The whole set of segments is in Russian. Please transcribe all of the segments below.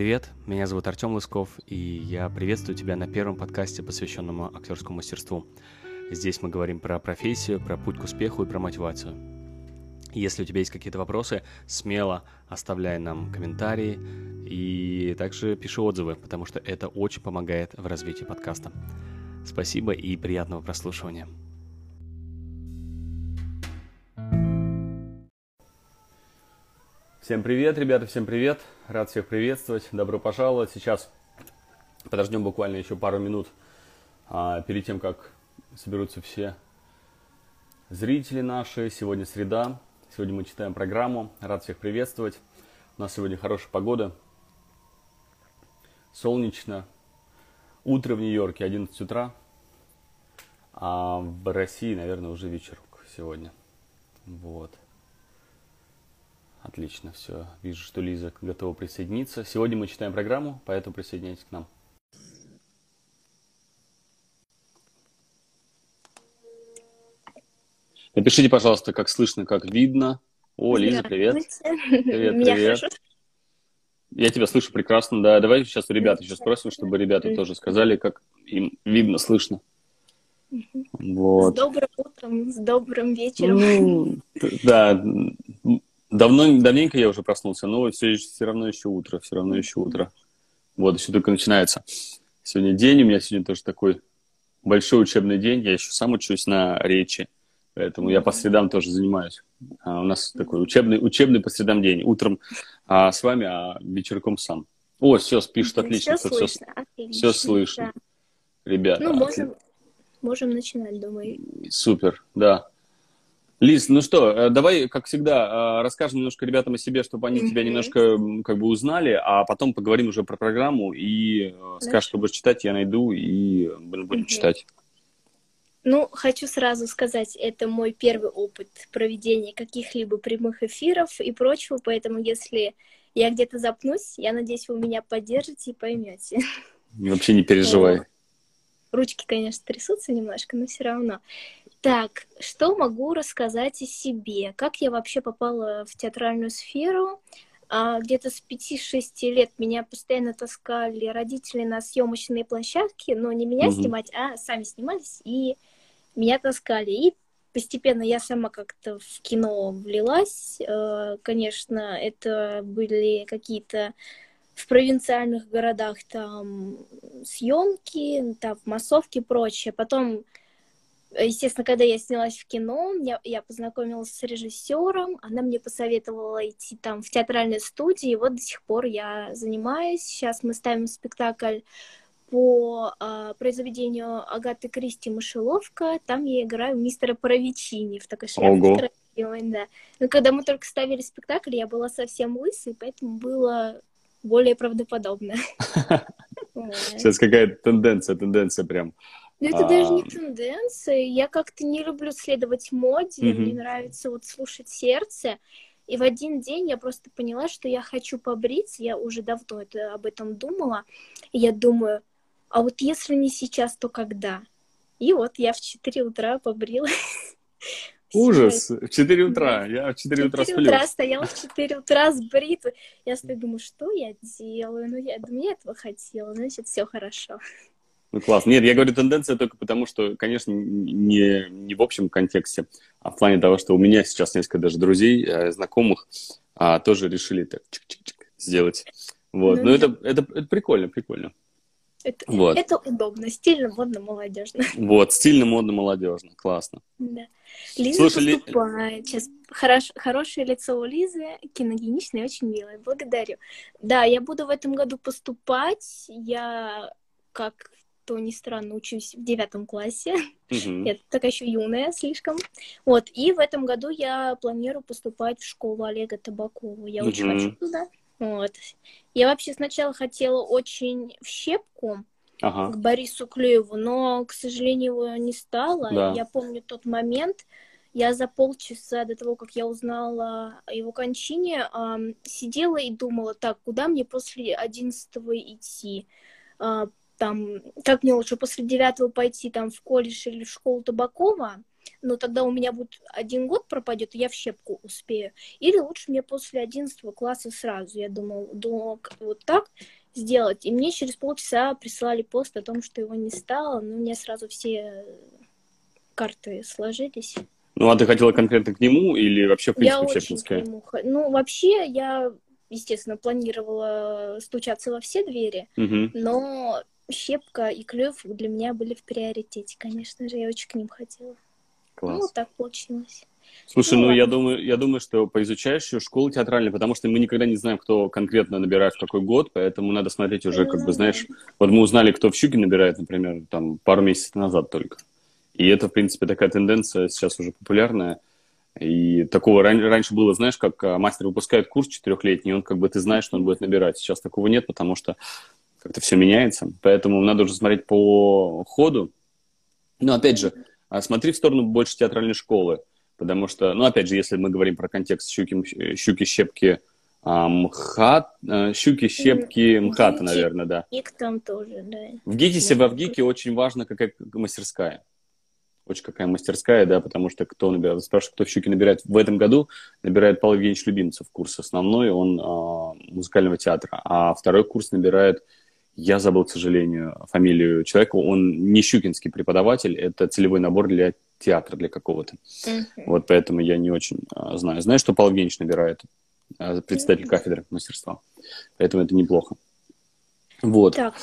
привет! Меня зовут Артем Лысков, и я приветствую тебя на первом подкасте, посвященном актерскому мастерству. Здесь мы говорим про профессию, про путь к успеху и про мотивацию. Если у тебя есть какие-то вопросы, смело оставляй нам комментарии и также пиши отзывы, потому что это очень помогает в развитии подкаста. Спасибо и приятного прослушивания. Всем привет, ребята, всем привет. Рад всех приветствовать. Добро пожаловать. Сейчас подождем буквально еще пару минут а, перед тем, как соберутся все зрители наши. Сегодня среда. Сегодня мы читаем программу. Рад всех приветствовать. У нас сегодня хорошая погода. Солнечно. Утро в Нью-Йорке 11 утра. А в России, наверное, уже вечерок сегодня. Вот. Отлично, все. Вижу, что Лиза готова присоединиться. Сегодня мы читаем программу, поэтому присоединяйтесь к нам. Напишите, пожалуйста, как слышно, как видно. О, Лиза, привет. Привет, Меня привет. Хорошо? Я тебя слышу прекрасно, да. Давай сейчас у ребят еще спросим, чтобы ребята тоже сказали, как им видно, слышно. Вот. С добрым утром, с добрым вечером. Ну, да, давно, давненько я уже проснулся, но все, все равно еще утро, все равно еще утро. Вот, еще только начинается. Сегодня день, у меня сегодня тоже такой большой учебный день, я еще сам учусь на речи. Поэтому я по средам тоже занимаюсь. А у нас такой учебный, учебный по средам день. Утром а, с вами, а вечерком сам. О, все, пишут отлично. Все, слышно, все, отлично. все слышно. Да. Ребята. Ну, можем, можем начинать, думаю. Супер, да. Лиз, ну что, э, давай, как всегда, э, расскажем немножко ребятам о себе, чтобы они mm-hmm. тебя немножко как бы узнали, а потом поговорим уже про программу и Хорошо. Э, скажешь, что будешь читать, я найду и будем mm-hmm. читать. Ну, хочу сразу сказать, это мой первый опыт проведения каких-либо прямых эфиров и прочего, поэтому если я где-то запнусь, я надеюсь, вы меня поддержите и поймете. Вообще не переживай. Ручки, конечно, трясутся немножко, но все равно. Так, что могу рассказать о себе? Как я вообще попала в театральную сферу? А, где-то с 5-6 лет меня постоянно таскали родители на съемочные площадки, но не меня угу. снимать, а сами снимались и меня таскали. И постепенно я сама как-то в кино влилась. Э, конечно, это были какие-то в провинциальных городах там съемки, там массовки и прочее. Потом, естественно, когда я снялась в кино, я, я познакомилась с режиссером, она мне посоветовала идти там в театральной студии, и вот до сих пор я занимаюсь. Сейчас мы ставим спектакль по э, произведению Агаты Кристи «Мышеловка». Там я играю мистера Паровичини в такой шляпе. Да. Но когда мы только ставили спектакль, я была совсем лысой, поэтому было более правдоподобно. Сейчас какая-то тенденция, тенденция прям. Ну, это даже не тенденция. Я как-то не люблю следовать моде. Мне нравится вот слушать сердце. И в один день я просто поняла, что я хочу побриться. Я уже давно это, об этом думала. И я думаю, а вот если не сейчас, то когда? И вот я в 4 утра побрилась. Ужас! В 4 утра. Я в 4 утра сплю. В 4 утра стояла в 4 утра с бритвой. Я стою, думаю, что я делаю? Ну, я думаю, я этого хотела. Значит, все хорошо. Ну, класс. Нет, я говорю тенденция только потому, что, конечно, не, не в общем контексте, а в плане того, что у меня сейчас несколько даже друзей, э, знакомых, а, тоже решили так чик-чик-чик сделать. Вот. Ну, Но это, это, это прикольно, прикольно. Это, вот. это удобно, стильно, модно, молодежно. Вот, стильно, модно, молодежно. Классно. Да. Лиза Слушай, поступает. Ли... Сейчас хорош, хорошее лицо у Лизы, киногеничное, очень милое. Благодарю. Да, я буду в этом году поступать. Я, как то ни странно, учусь в девятом классе. Угу. Я такая еще юная слишком. Вот, и в этом году я планирую поступать в школу Олега Табакова. Я угу. очень хочу туда. Вот. Я вообще сначала хотела очень в щепку ага. к Борису Клюеву, но, к сожалению, его не стало. Да. Я помню тот момент, я за полчаса до того, как я узнала о его кончине, сидела и думала, так, куда мне после одиннадцатого идти? Там, как мне лучше после девятого пойти там в колледж или в школу Табакова, но тогда у меня будет один год пропадет, и я в щепку успею. Или лучше мне после одиннадцатого класса сразу. Я думала, думала вот так сделать. И мне через полчаса прислали пост о том, что его не стало, но у меня сразу все карты сложились. Ну, а ты хотела конкретно к нему или вообще, в принципе, я в очень к нему... Ну, вообще, я, естественно, планировала стучаться во все двери, Угу. но щепка и клюв для меня были в приоритете, конечно же, я очень к ним хотела. Класс. Ну, вот так получилось. Слушай, Ну, ну, я думаю, я думаю, что поизучаешь еще школу театральную, потому что мы никогда не знаем, кто конкретно набирает в какой год, поэтому надо смотреть уже, как бы, Ну, знаешь, вот мы узнали, кто в Щуке набирает, например, там, пару месяцев назад только. И это, в принципе, такая тенденция сейчас уже популярная. И такого ран- раньше было, знаешь, как а, мастер выпускает курс четырехлетний, он как бы ты знаешь, что он будет набирать. Сейчас такого нет, потому что как-то все меняется. Поэтому надо уже смотреть по ходу. Но опять же, а, смотри в сторону больше театральной школы. Потому что, ну, опять же, если мы говорим про контекст щуки, щуки щепки, а, МХАТ, а, щуки, щепки, МХАТа, наверное, да. Ик там тоже, да. В ГИТИСе, Да. во ВГИКе очень важно, какая мастерская. Очень какая мастерская, да, потому что кто набирает, спрашивают, кто в Щуке набирает. В этом году набирает Павел Евгеньевич Любимцев курс основной, он а, музыкального театра, а второй курс набирает, я забыл, к сожалению, фамилию человека, он не щукинский преподаватель, это целевой набор для театра, для какого-то. Мгм. Вот поэтому я не очень а, знаю. Знаю, что Павел Евгеньевич набирает, а, представитель кафедры мастерства, поэтому это неплохо. Вот. Так,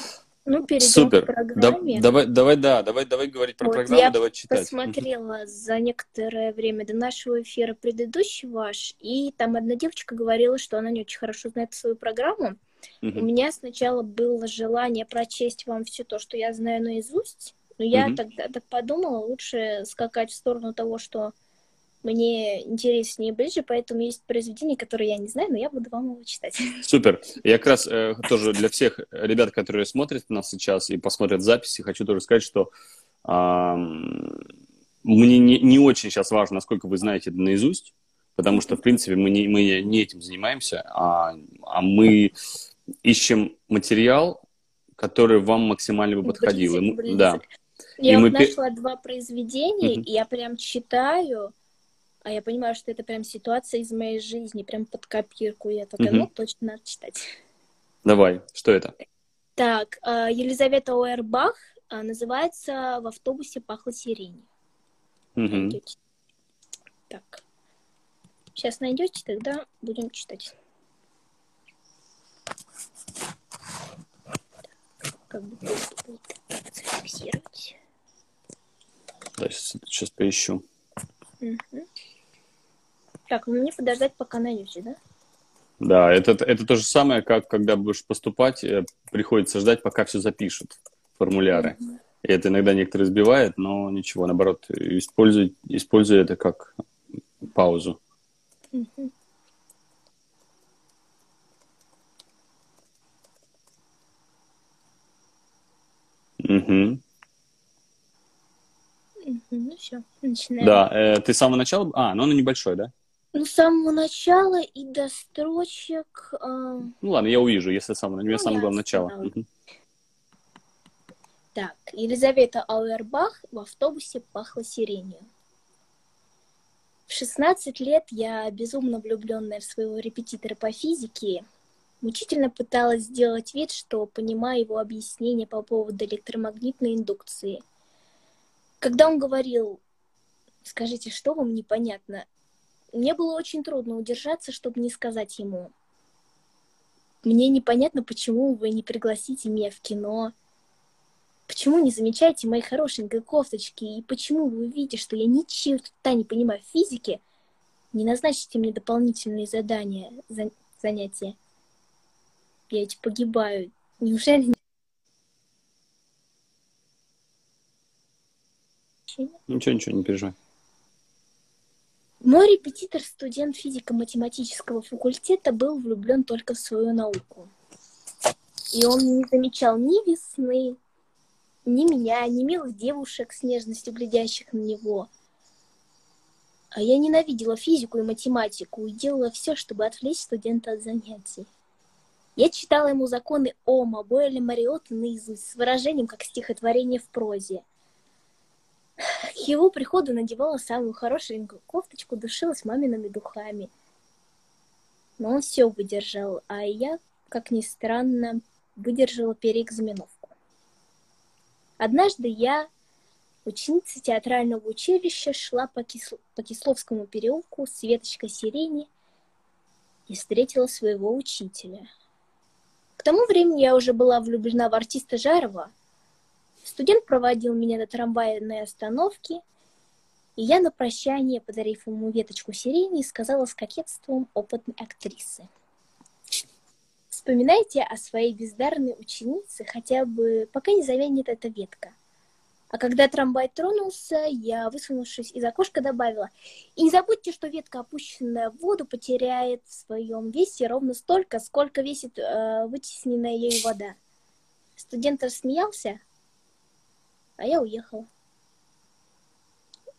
ну, перейдем Супер. к Да- программе. давай, давай, да, давай, давай говорить про Вот программу, я давай читать. Посмотрела за некоторое время до нашего эфира предыдущий ваш, и там одна девочка говорила, что она не очень хорошо знает свою программу. Мгм. У меня сначала было желание прочесть вам все то, что я знаю наизусть, но я Мгм. тогда так подумала, лучше скакать в сторону того, что мне интереснее и ближе, поэтому есть произведения, которые я не знаю, но я буду вам его читать. Супер. Я как раз э, тоже для всех ребят, которые смотрят нас сейчас и посмотрят записи, хочу тоже сказать, что ам, мне не, не очень сейчас важно, насколько вы знаете это наизусть, потому что, в принципе, мы не, мы не этим занимаемся, а, а мы ищем материал, который вам максимально бы подходил. Близок, близок. Да. Я И вот мы нашла два произведения, Мгм. и я прям читаю, а я понимаю, что это прям ситуация из моей жизни, прям под копирку. Я такая, Мгм. ну, точно надо читать. Давай, что это? Так, а, Елизавета Уэрбах а, называется «В автобусе пахло сиренью». Найдете? Так. Сейчас найдете, тогда будем читать. Как бы будет зафиксировать. Да, сейчас, сейчас поищу. Мгм. Так, ну мне подождать, пока найдете, да? Да, это, это то же самое, как когда будешь поступать, э, приходится ждать, пока все запишут, формуляры. И это иногда некоторые сбивает, но ничего, наоборот, используй, используй это как паузу. Мгм. Мгм. Мгм, Ну все, начинаем. Да, э, ты с самого начала... А, ну оно небольшое, да? Ну, с самого начала и до строчек... а, Ну ладно, я увижу, если с самого... Ну, самое главное ясно, начало. да. Мгм. Так, Елизавета Ауэрбах в автобусе пахло сиренью. В 16 лет я, безумно влюбленная в своего репетитора по физике, мучительно пыталась сделать вид, что понимаю его объяснение по поводу электромагнитной индукции. Когда он говорил, скажите, что вам непонятно, мне было очень трудно удержаться, чтобы не сказать ему. Мне непонятно, почему вы не пригласите меня в кино, Почему не замечаете мои хорошенькой кофточки? И почему вы увидите, что я ни черта не понимаю в физике, не назначите мне дополнительные задания, за- занятия? Я ведь погибаю. Неужели... Ничего, ничего, не переживай. Мой репетитор, студент физико-математического факультета, был влюблен только в свою науку. И он не замечал ни весны, ни меня, ни милых девушек с нежностью глядящих на него. А я ненавидела физику и математику и делала все, чтобы отвлечь студента от занятий. Я читала ему законы Ома, Бойля Мариота наизусть, с выражением, как стихотворение в прозе. К его приходу надевала самую хорошенькую кофточку, душилась мамиными духами. Но он все выдержал, а я, как ни странно, выдержала переэкзаменовку. Однажды я, ученица театрального училища, шла по, Кисл... по Кисловскому переулку с веточкой сирени и встретила своего учителя. К тому времени я уже была влюблена в артиста Жарова, Студент проводил меня до трамвайной остановки, и я на прощание, подарив ему веточку сирени, сказала с кокетством опытной актрисы. Вспоминайте о своей бездарной ученице, хотя бы пока не завянет эта ветка. А когда трамвай тронулся, я, высунувшись из окошка, добавила, и не забудьте, что ветка, опущенная в воду, потеряет в своем весе ровно столько, сколько весит э, вытесненная ею вода. Студент рассмеялся, а я уехала.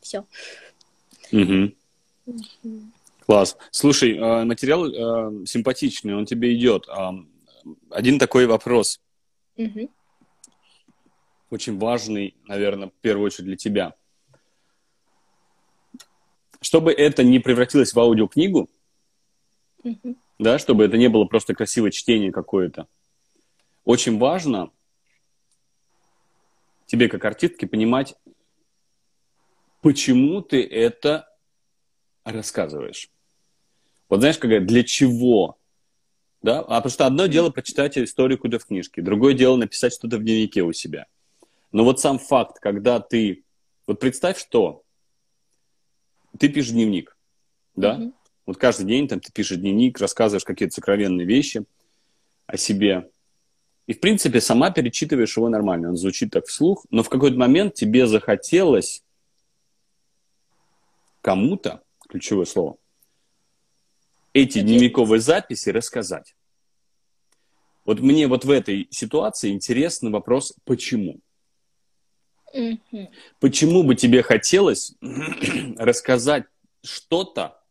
Все. Угу. Угу. Класс. Слушай, э, материал э, симпатичный, он тебе идет. Один такой вопрос. Угу. Очень важный, наверное, в первую очередь для тебя. Чтобы это не превратилось в аудиокнигу, угу. да, чтобы это не было просто красивое чтение какое-то, очень важно тебе как артистке понимать, почему ты это рассказываешь. Вот знаешь, как для чего? Да? А потому что одно дело прочитать историю куда в книжке, другое дело написать что-то в дневнике у себя. Но вот сам факт, когда ты... Вот представь, что ты пишешь дневник, да? Mm-hmm. Вот каждый день там ты пишешь дневник, рассказываешь какие-то сокровенные вещи о себе. И, в принципе, сама перечитываешь его нормально. Он звучит так вслух, но в какой-то момент тебе захотелось кому-то, ключевое слово, эти дневниковые записи рассказать. Вот мне вот в этой ситуации интересный вопрос, почему? Mm-hmm. Почему бы тебе хотелось рассказать что-то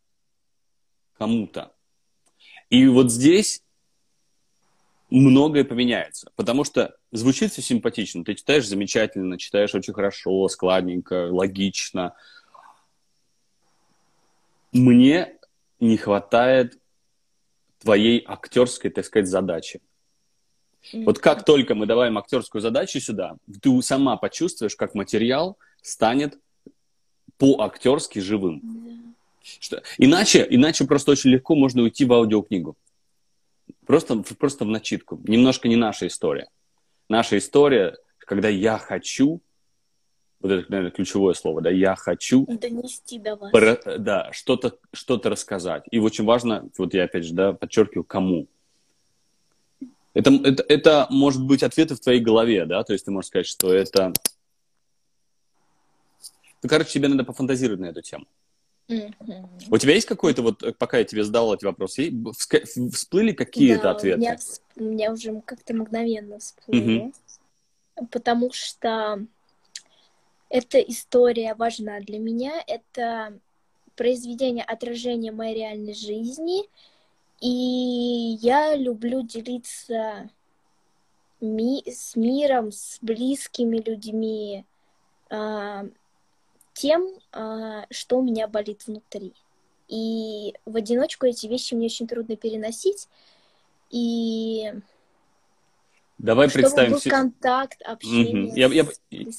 кому-то? И вот здесь многое поменяется. Потому что звучит все симпатично. Ты читаешь замечательно, читаешь очень хорошо, складненько, логично. Мне не хватает твоей актерской, так сказать, задачи. Mm-hmm. Вот как только мы добавим актерскую задачу сюда, ты сама почувствуешь, как материал станет по-актерски живым. Mm-hmm. Что? Иначе, иначе просто очень легко можно уйти в аудиокнигу. Просто, просто в начитку. Немножко не наша история. Наша история, когда я хочу, вот это, наверное, ключевое слово, да, я хочу донести до вас. Про, да, что-то что рассказать. И очень важно, вот я опять же, да, подчеркиваю, кому. Это, это, это может быть ответы в твоей голове, да, то есть ты можешь сказать, что это... Ну, короче, тебе надо пофантазировать на эту тему. Mm-hmm. У тебя есть какой-то, вот пока я тебе задал эти вопросы, всплыли какие-то да, ответы? У меня, у меня уже как-то мгновенно всплыли. Mm-hmm. Потому что эта история важна для меня. Это произведение отражения моей реальной жизни. И я люблю делиться ми- с миром, с близкими людьми, э- тем, а, что у меня болит внутри. И в одиночку эти вещи мне очень трудно переносить. И Давай Чтобы представим был контакт, общение. Угу. Я, я,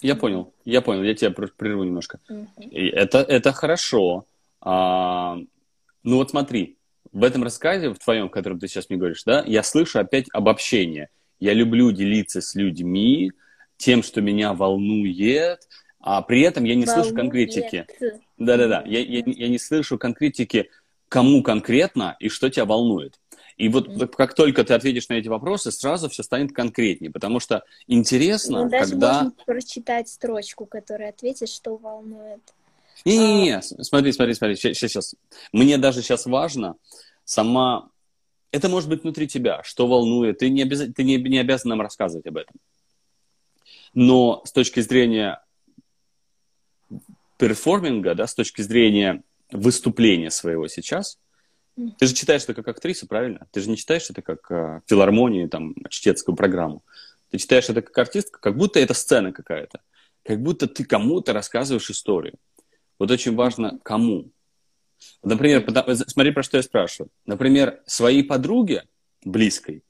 я понял, я понял, я тебя прерву немножко. Угу. Это, это хорошо. А, ну вот смотри, в этом рассказе, в твоем, в котором ты сейчас мне говоришь, да, я слышу опять обобщение. Я люблю делиться с людьми тем, что меня волнует, а при этом я не Волнует. слышу конкретики. Да-да-да, я, я, я не слышу конкретики, кому конкретно и что тебя волнует. И вот как только ты ответишь на эти вопросы, сразу все станет конкретнее, потому что интересно, ну, даже когда... можно прочитать строчку, которая ответит, что волнует. Не-не-не, а... смотри, смотри, смотри, сейчас, сейчас. Мне даже сейчас важно сама... Это может быть внутри тебя, что волнует. Ты не, обяз... ты не, не обязан нам рассказывать об этом. Но с точки зрения перформинга, да, с точки зрения выступления своего сейчас, Ты же читаешь это как актриса, правильно? Ты же не читаешь это как э, филармонию, там, чтецкую программу. Ты читаешь это как артистка, как будто это сцена какая-то. Как будто ты кому-то рассказываешь историю. Вот очень важно, кому. Например, смотри, про что я спрашиваю. Например, своей подруге, близкой,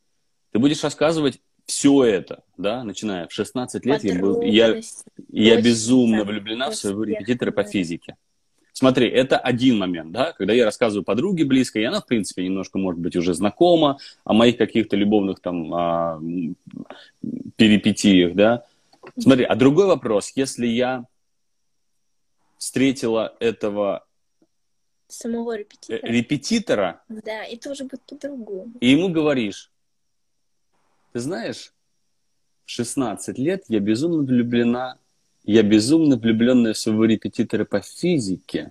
ты будешь рассказывать все это, да, начиная в 16 лет, я, был, я, я безумно влюблена в своего репетитора по физике. Смотри, это один момент, да, когда я рассказываю подруге близкой, и она, в принципе, немножко, может быть, уже знакома о моих каких-то любовных там а, перипетиях, да. Смотри, а другой вопрос, если я встретила этого самого репетитора. репетитора, да, это уже будет по-другому. И ему говоришь, ты знаешь, в 16 лет я безумно влюблена я безумно влюбленная в своего репетитора по физике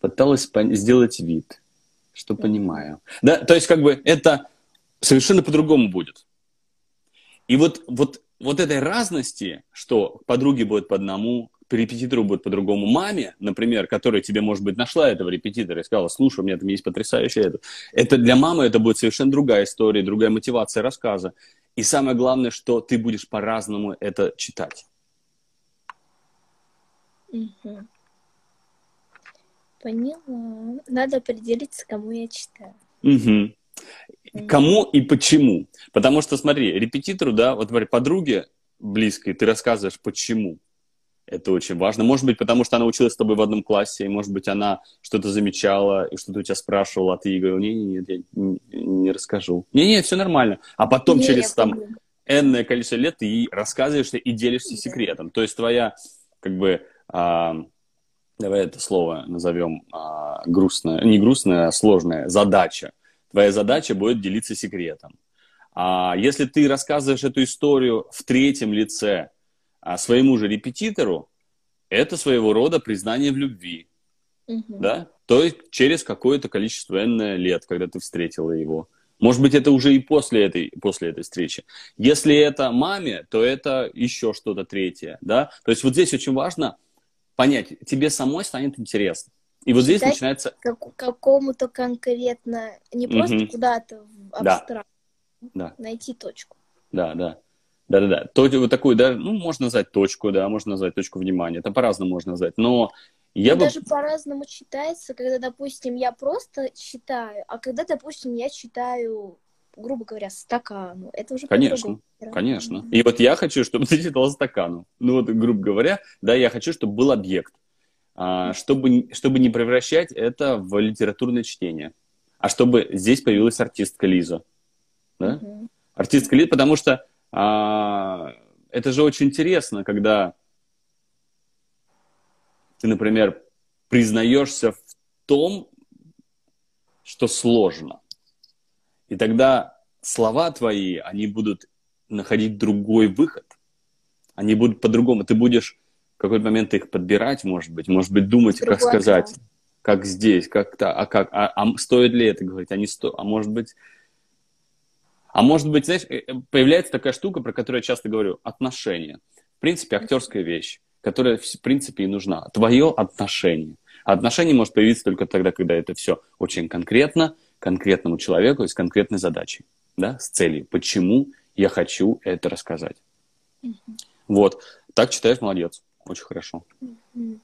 пыталась сделать вид, что понимаю. Да, то есть как бы это совершенно по-другому будет. И вот, вот, вот этой разности, что подруги будут по одному, репетитору будет по-другому, маме, например, которая тебе, может быть, нашла этого репетитора и сказала, слушай, у меня там есть потрясающее это. Это для мамы это будет совершенно другая история, другая мотивация рассказа. И самое главное, что ты будешь по-разному это читать. Угу. Поняла. Надо определиться, кому я читаю. Угу. Кому и почему? Потому что, смотри, репетитору, да, вот говори, подруге близкой, ты рассказываешь, почему. Это очень важно. Может быть, потому что она училась с тобой в одном классе, и, может быть, она что-то замечала, и что-то у тебя спрашивала, а ты ей говорил, нет, нет, я не, не расскажу. Не-не, все нормально. А потом не, через там энное количество лет ты ей рассказываешь и делишься да. секретом. То есть твоя, как бы, давай это слово назовем а, грустное, не грустное, а сложное, задача. Твоя задача будет делиться секретом. А если ты рассказываешь эту историю в третьем лице а, своему же репетитору, это своего рода признание в любви. Угу. Да? То есть через какое-то количество энное лет, когда ты встретила его. Может быть, это уже и после этой, после этой встречи. Если это маме, то это еще что-то третье. Да? То есть вот здесь очень важно понять, тебе самой станет интересно. И вот здесь начинается... Как, какому-то конкретно, не просто угу. куда-то в абстракт, да. найти точку. Да, да. Да-да-да. То, вот такую, да, ну, можно назвать точку, да, можно назвать точку внимания. Это по-разному можно назвать. Но я бы... Даже по-разному читается, когда, допустим, я просто читаю, а когда, допустим, я читаю грубо говоря, стакану. Это уже Конечно, конечно. И вот я хочу, чтобы ты читала стакану. Ну вот, грубо говоря, да, я хочу, чтобы был объект. А, чтобы, чтобы не превращать это в литературное чтение. А чтобы здесь появилась артистка Лиза. Да? Угу. Артистка Лиза, потому что а, это же очень интересно, когда ты, например, признаешься в том, что сложно. И тогда слова твои, они будут находить другой выход. Они будут по-другому. Ты будешь в какой-то момент их подбирать, может быть, может быть, думать, как сказать, как здесь, как-то, а как, а, а стоит ли это говорить, а не сто, а может быть, а может быть, знаешь, э, э, появляется такая штука, про которую я часто говорю, отношения. В принципе, актерская вещь, которая, в принципе, и нужна. Твое отношение. А отношение может появиться только тогда, когда это все очень конкретно, конкретному человеку и с конкретной задачей, да, с целью, почему я хочу это рассказать. Mm-hmm. Вот, так читаешь, молодец, очень хорошо. Mm-hmm.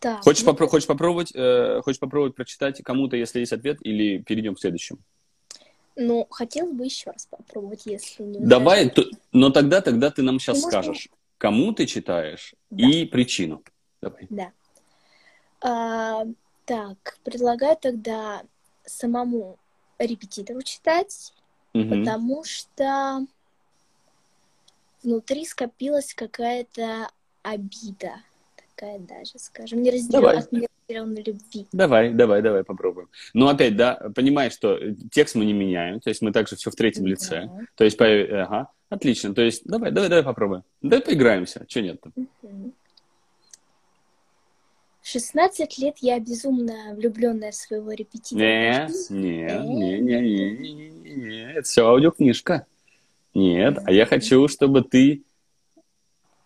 Так, хочешь, ну... попро- хочешь, попробовать, э, хочешь попробовать прочитать кому-то, если есть ответ, или перейдем к следующему? Ну, хотелось бы еще раз попробовать, если не Давай, то, но тогда, тогда ты нам сейчас ну, скажешь, можно... кому ты читаешь да. и причину. Давай. Да. А, так, предлагаю тогда самому репетитору читать, угу. потому что внутри скопилась какая-то обида, такая даже, скажем, неразделенной любви. Давай, давай, давай попробуем. Но опять, да, понимаешь, что текст мы не меняем, то есть мы также все в третьем да. лице. То есть, ага, отлично. То есть, давай, давай, давай попробуем. Давай поиграемся, что нет-то. Угу. 16 лет я безумно влюбленная в своего репетитора. Нет, нет, э, не, не, не, не, не, это все аудиокнижка. Нет, а я э, хочу, чтобы ты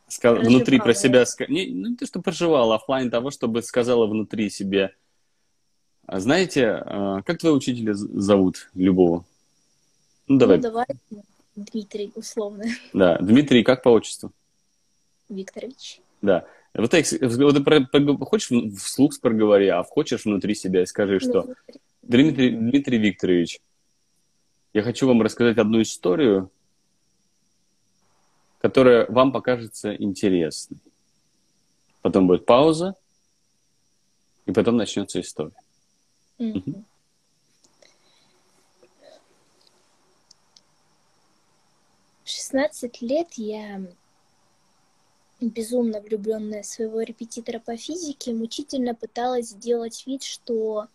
сказ... Внутри про себя... Не, ну, не то, что проживала, а в плане того, чтобы сказала внутри себе. А знаете, а, как твоего учителя зовут, любого? Ну, давай. Ну, давай, Дмитрий, условно. Да, Дмитрий, как по отчеству? Викторович. Да. Вот, так, вот про, хочешь вслух проговори, а хочешь внутри себя и скажи, что Дмитрий, Дмитрий Викторович, я хочу вам рассказать одну историю, которая вам покажется интересной. Потом будет пауза, и потом начнется история. Mm-hmm. В 16 лет я безумно влюбленная в своего репетитора по физике, мучительно пыталась сделать вид, что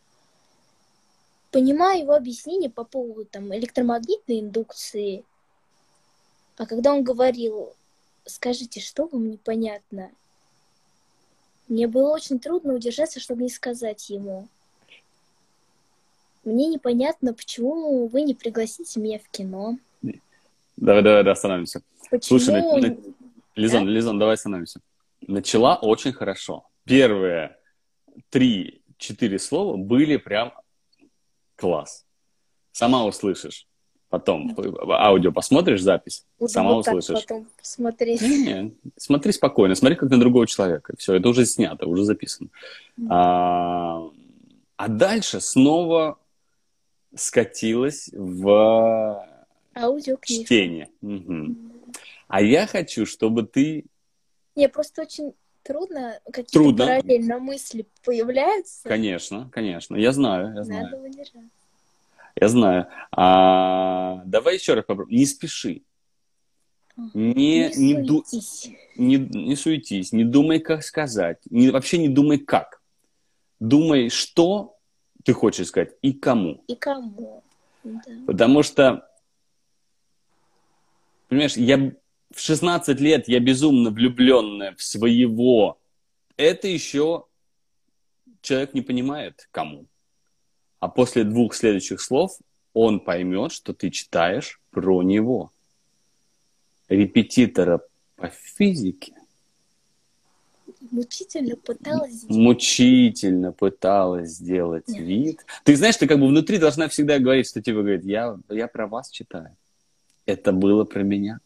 понимаю его объяснение по поводу там, электромагнитной индукции. А когда он говорил, скажите, что вам непонятно, мне было очень трудно удержаться, чтобы не сказать ему. Мне непонятно, почему вы не пригласите меня в кино. Давай, давай, давай остановимся. Почему? Слушай, Лизон, да? Лизон, давай остановимся. Начала очень хорошо. Первые три-четыре слова были прям класс. Сама услышишь. Потом аудио посмотришь, запись, Буду сама вот услышишь. потом смотреть. Не, смотри спокойно, смотри как на другого человека. Все, это уже снято, уже записано. Mm. А, а дальше снова скатилась в чтение. Угу. А я хочу, чтобы ты... Не, просто очень трудно, какие-то трудно. параллельно мысли появляются. Конечно, конечно. Я знаю, я знаю. Надо выдержать. Я знаю. А, давай еще раз попробуем. Не спеши. Не, не, не, суетись. не, не суетись, не думай, как сказать. Не, вообще не думай, как. Думай, что ты хочешь сказать и кому. И кому. Да. Потому что, понимаешь, я в 16 лет я безумно влюбленная в своего. Это еще человек не понимает, кому. А после двух следующих слов он поймет, что ты читаешь про него. Репетитора по физике. Мучительно пыталась сделать. Мучительно пыталась сделать вид. Ты знаешь, ты как бы внутри должна всегда говорить, что тебе говорит, я, я про вас читаю. Это было про меня.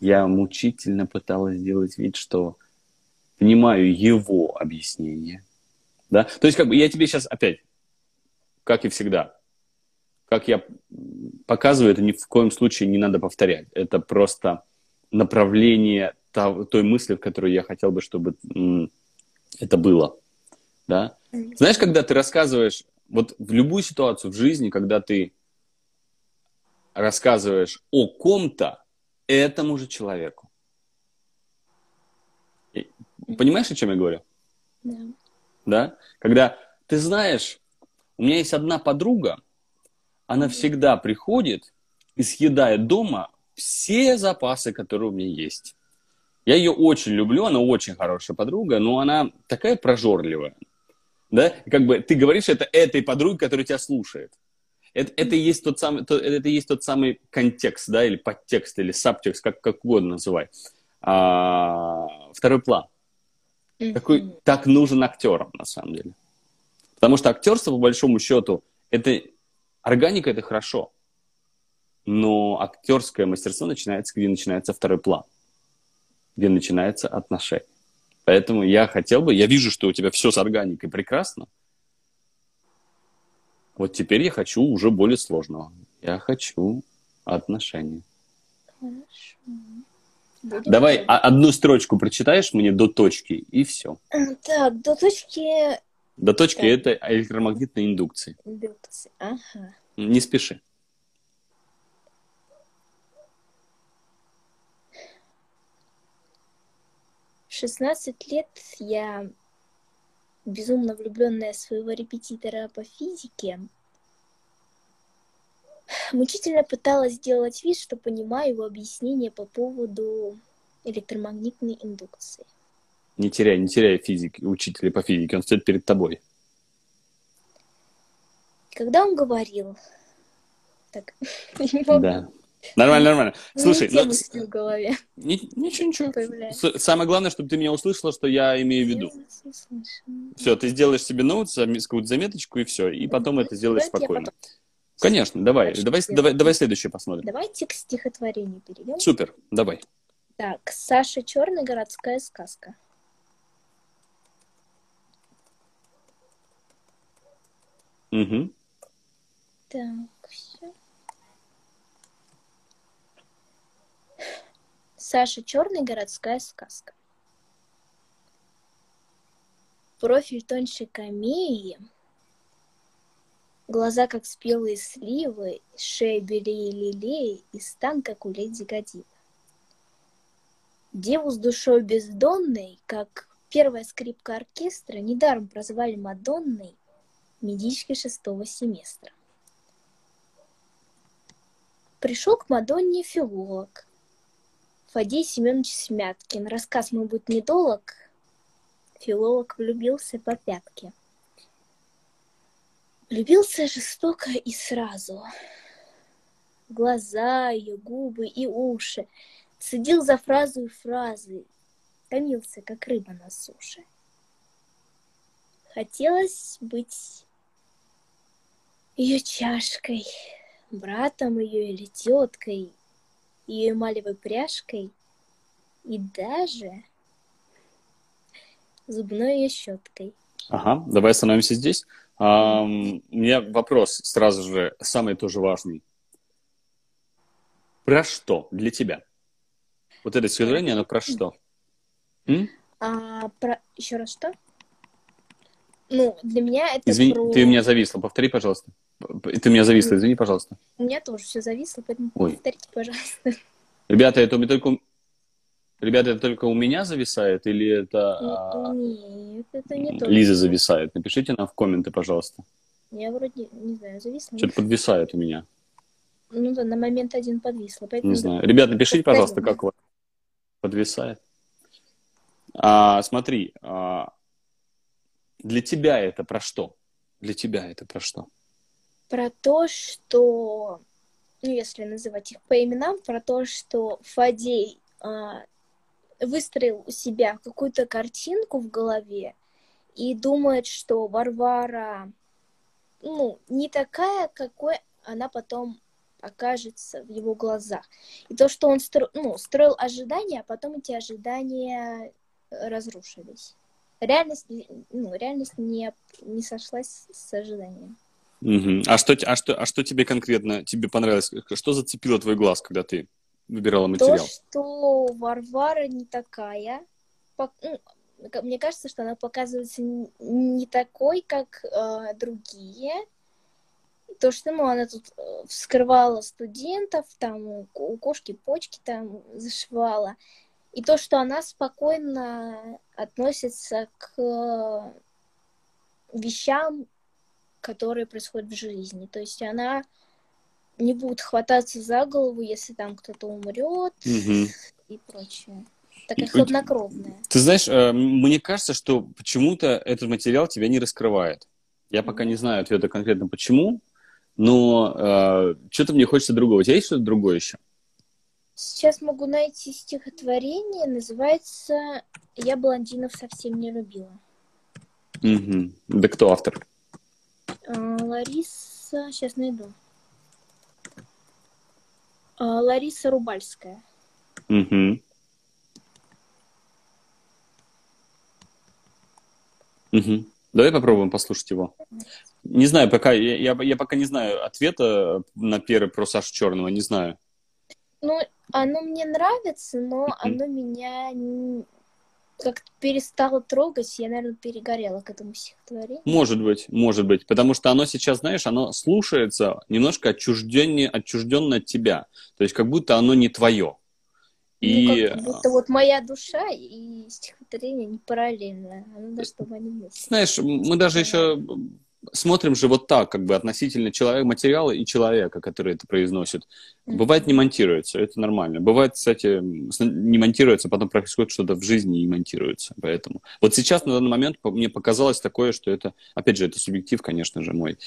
Я мучительно пыталась сделать вид, что понимаю его объяснение. Да? То есть, как бы я тебе сейчас опять как и всегда. Как я показываю, это ни в коем случае не надо повторять. Это просто направление той мысли, в которой я хотел бы, чтобы это было. Да? Знаешь, когда ты рассказываешь, вот в любую ситуацию в жизни, когда ты рассказываешь о ком-то, этому же человеку. Понимаешь, о чем я говорю? Да. Да? Когда ты знаешь, у меня есть одна подруга, она всегда приходит и съедает дома все запасы, которые у меня есть. Я ее очень люблю, она очень хорошая подруга, но она такая прожорливая. Да? И как бы ты говоришь это этой подруге, которая тебя слушает. Это, это, и есть тот самый, то, это и есть тот самый контекст, да, или подтекст, или сабтекст, как, как угодно называй. А, второй план. Mm-hmm. Такой, так нужен актерам, на самом деле. Потому что актерство, по большому счету, это органика это хорошо. Но актерское мастерство начинается, где начинается второй план, где начинается отношение. Поэтому я хотел бы, я вижу, что у тебя все с органикой прекрасно. Вот теперь я хочу уже более сложного. Я хочу отношения. Хорошо. Буду Давай а, одну строчку прочитаешь мне до точки, и все. Так, до точки до точки так. это электромагнитной индукции. Индукции, ага. Не спеши. 16 лет я безумно влюбленная своего репетитора по физике, мучительно пыталась сделать вид, что понимаю его объяснение по поводу электромагнитной индукции. Не теряй, не теряй физики, учителя по физике, он стоит перед тобой. Когда он говорил, так, да. Нормально, нормально. Слушай, ну, мысли в голове ни- ничего, ничего. появляются. С- Самое главное, чтобы ты меня услышала, что я имею в виду. Все, ты сделаешь себе ноут, какую-то заметочку и все, и потом это сделаешь спокойно. потом- Конечно, давай, давай, давай, давай следующее посмотрим. Давайте к стихотворению перейдем. Супер, давай. Так, Саша Черный городская сказка. Угу. Так, все. Саша Черный городская сказка. Профиль тоньше камеи, глаза как спелые сливы, шея белее лилей и стан как у леди Гадивы. Деву с душой бездонной, как первая скрипка оркестра, недаром прозвали Мадонной медички шестого семестра. Пришел к Мадонне филолог Фадей Семенович Смяткин. Рассказ мой будет недолог. Филолог влюбился по пятке. Влюбился жестоко и сразу. Глаза ее, губы и уши. Цедил за фразу и фразы. Томился, как рыба на суше. Хотелось быть ее чашкой, братом ее или теткой, ее эмалевой пряжкой и даже зубной ее щеткой. Ага, давай остановимся здесь. Ам, у меня вопрос сразу же, самый тоже важный. Про что для тебя? Вот это стихотворение, оно про что? М? А про... Еще раз что? Ну, для меня это Извини, про... ты у меня зависла. Повтори, пожалуйста. Ты меня зависла, извини, пожалуйста. У меня тоже все зависло, поэтому Ой. повторите, пожалуйста. Ребята, это у меня только... Ребята, это только у меня зависает или это а, Нет, это не то. Лиза зависает? Напишите нам в комменты, пожалуйста. Я вроде, не знаю, зависла. Что-то подвисает у меня. Ну да, на момент один подвисла. Поэтому Не знаю. Ребят, напишите, пожалуйста, как у вас подвисает. А, смотри, а, для тебя это про что? Для тебя это про что? Про то, что, ну, если называть их по именам, про то, что Фадей а, выстроил у себя какую-то картинку в голове и думает, что Варвара, ну, не такая, какой она потом окажется в его глазах. И то, что он стро... ну, строил ожидания, а потом эти ожидания разрушились. Реальность, ну, реальность не, не сошлась с ожиданием. Мгм. А, что, а, что, а что тебе конкретно тебе понравилось? Что зацепило твой глаз, когда ты выбирала То, материал? что Варвара не такая, ну, мне кажется, что она показывается не такой, как э, другие. То, что ну, она тут э, вскрывала студентов, там у кошки почки там зашивала. И то, что она спокойно относится к э, вещам, которые происходят в жизни. То есть она не будет хвататься за голову, если там кто-то умрет Мгм. и прочее. Такая хладнокровная. Ты знаешь, э, мне кажется, что почему-то этот материал тебя не раскрывает. Я пока не знаю ответа конкретно почему, но что-то мне хочется другого. У тебя есть что-то другое еще? Сейчас могу найти стихотворение, называется «Я блондинов совсем не любила». Мгм. Да кто автор? А, Лариса, сейчас найду. А, Лариса Рубальская. Мгм. Мгм. Давай попробуем послушать его. Не знаю, пока я, я, я пока не знаю ответа на первый про Сашу Черного, не знаю. Ну, оно мне нравится, но оно меня как-то перестало трогать, я, наверное, перегорела к этому стихотворению. Может быть, может быть, потому что оно сейчас, знаешь, оно слушается немножко отчужденнее, отчужденно от тебя, то есть как будто оно не твое. И Ну, как будто вот моя душа и стихотворение не параллельно. Надо, чтобы они вместе. знаешь, мы даже еще смотрим же вот так, как бы относительно человека, материала и человека, который это произносит. Бывает не монтируется, это нормально. Bывает, кстати, не монтируется, потом происходит что-то в жизни и монтируется. Поэтому вот сейчас на данный момент мне показалось такое, что это, опять же, это субъектив, конечно же, мой,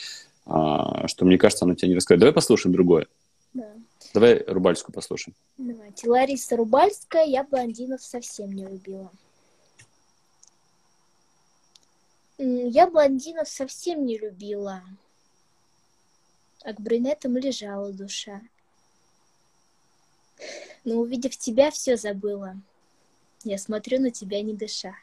а, что мне кажется, оно тебя не раскрывает. Давай послушаем другое. Да. Давай Рубальскую послушаем. Давайте. Лариса Рубальская, я блондинов совсем не любила. Я блондинов совсем не любила, а к брюнетам лежала душа. Но увидев тебя, все забыла. Я смотрю на тебя, не дыша.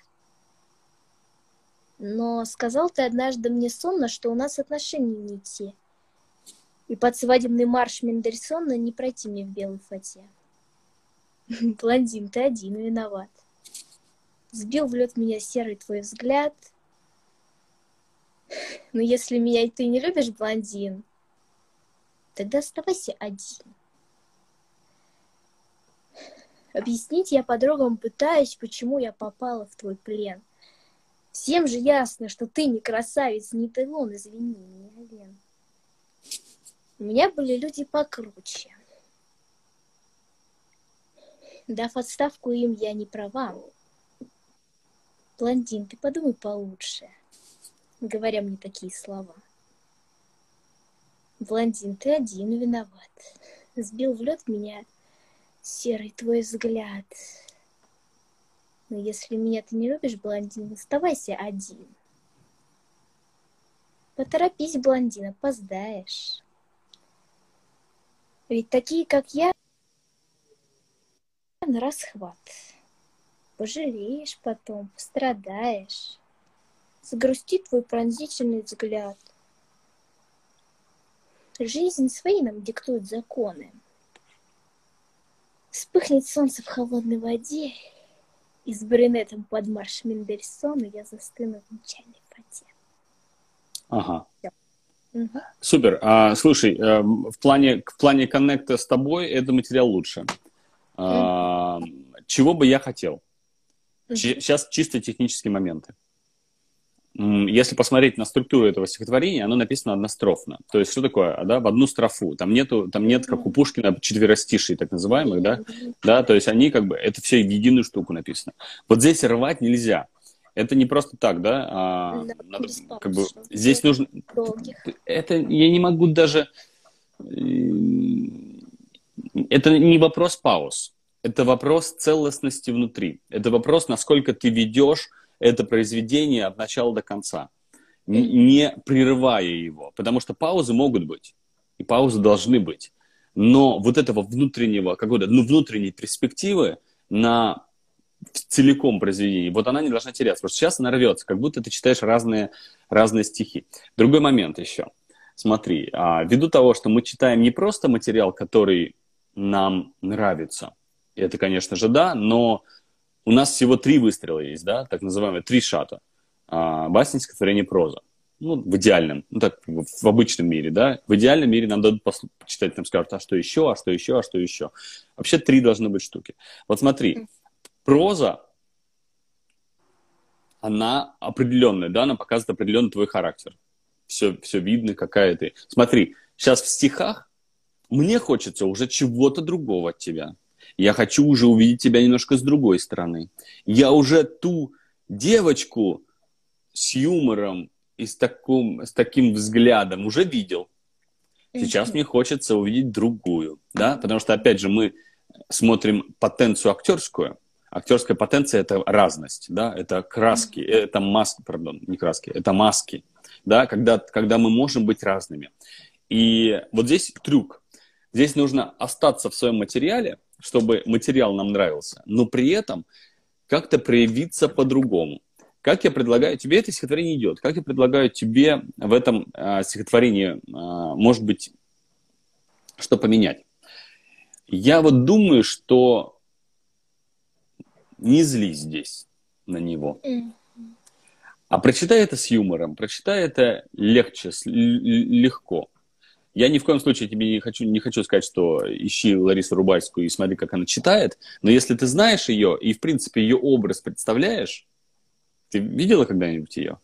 Но сказал ты однажды мне сонно, что у нас отношения не те. И под свадебный марш Мендельсона не пройти мне в белой фате. Блондин, ты один виноват. Сбил в лед меня серый твой взгляд — но если меня ты не любишь, блондин, тогда оставайся один. Объяснить я подругам пытаюсь, почему я попала в твой плен. Всем же ясно, что ты не красавец, не Тейлон, извини меня, Лен. У меня были люди покруче. Дав отставку им, я не права. Блондин, ты подумай получше говоря мне такие слова. Блондин, ты один виноват. Сбил в лед меня серый твой взгляд. Но если меня ты не любишь, блондин, оставайся один. Поторопись, блондин, опоздаешь. Ведь такие, как я, на расхват. Пожалеешь потом, пострадаешь загрустит твой пронзительный взгляд. Жизнь свои нам диктует законы. Вспыхнет солнце в холодной воде, и с брюнетом под марш Мендельсона я застыну в печальной фате. Ага. Угу. Супер. А, слушай, э, в плане, в плане коннекта с тобой этот материал лучше. А, чего бы я хотел? Сейчас чисто технические моменты если посмотреть на структуру этого стихотворения, оно написано однострофно. То есть что такое, да, в одну строфу. Там нету, там нет, как у Пушкина, четверостишей так называемых, да, да, то есть они как бы, это все в единую штуку написано. Вот здесь рвать нельзя. Это не просто так, да, а, да надо, как бы, здесь нужно, долгих. это я не могу даже, это не вопрос пауз, это вопрос целостности внутри, это вопрос, насколько ты ведешь это произведение от начала до конца, не прерывая его. Потому что паузы могут быть, и паузы должны быть. Но вот этого внутреннего, какой-то, ну, внутренней перспективы на целиком произведение, вот она не должна теряться. Потому что сейчас она рвется, как будто ты читаешь разные, разные стихи. Другой момент еще. Смотри, а, ввиду того, что мы читаем не просто материал, который нам нравится, это, конечно же, да, но у нас всего три выстрела есть, да, так называемые три шата. А, басень, стихотворение, проза. Ну, в идеальном, ну, так, в обычном мире, да. В идеальном мире нам дадут почитать, нам скажут, а что еще, а что еще, а что еще. Вообще три должны быть штуки. Вот смотри, проза, она определенная, да, она показывает определенный твой характер. Все, все видно, какая ты. Смотри, сейчас в стихах мне хочется уже чего-то другого от тебя. Я хочу уже увидеть тебя немножко с другой стороны. Я уже ту девочку с юмором и с, таком, с таким взглядом уже видел. Сейчас мне хочется увидеть другую, да, потому что, опять же, мы смотрим потенцию актерскую. Актерская потенция – это разность, да, это краски, это маски, пардон, не краски, это маски, да, когда, когда мы можем быть разными. И вот здесь трюк. Здесь нужно остаться в своем материале, чтобы материал нам нравился, но при этом как-то проявиться по-другому. Как я предлагаю, тебе это стихотворение идет, как я предлагаю тебе в этом э, стихотворении, э, может быть, что поменять? Я вот думаю, что не злись здесь на него. А прочитай это с юмором, прочитай это легче, легко. Я ни в коем случае тебе не хочу, не хочу сказать, что ищи Ларису Рубальскую и смотри, как она читает, но если ты знаешь ее и, в принципе, ее образ представляешь, ты видела когда-нибудь ее?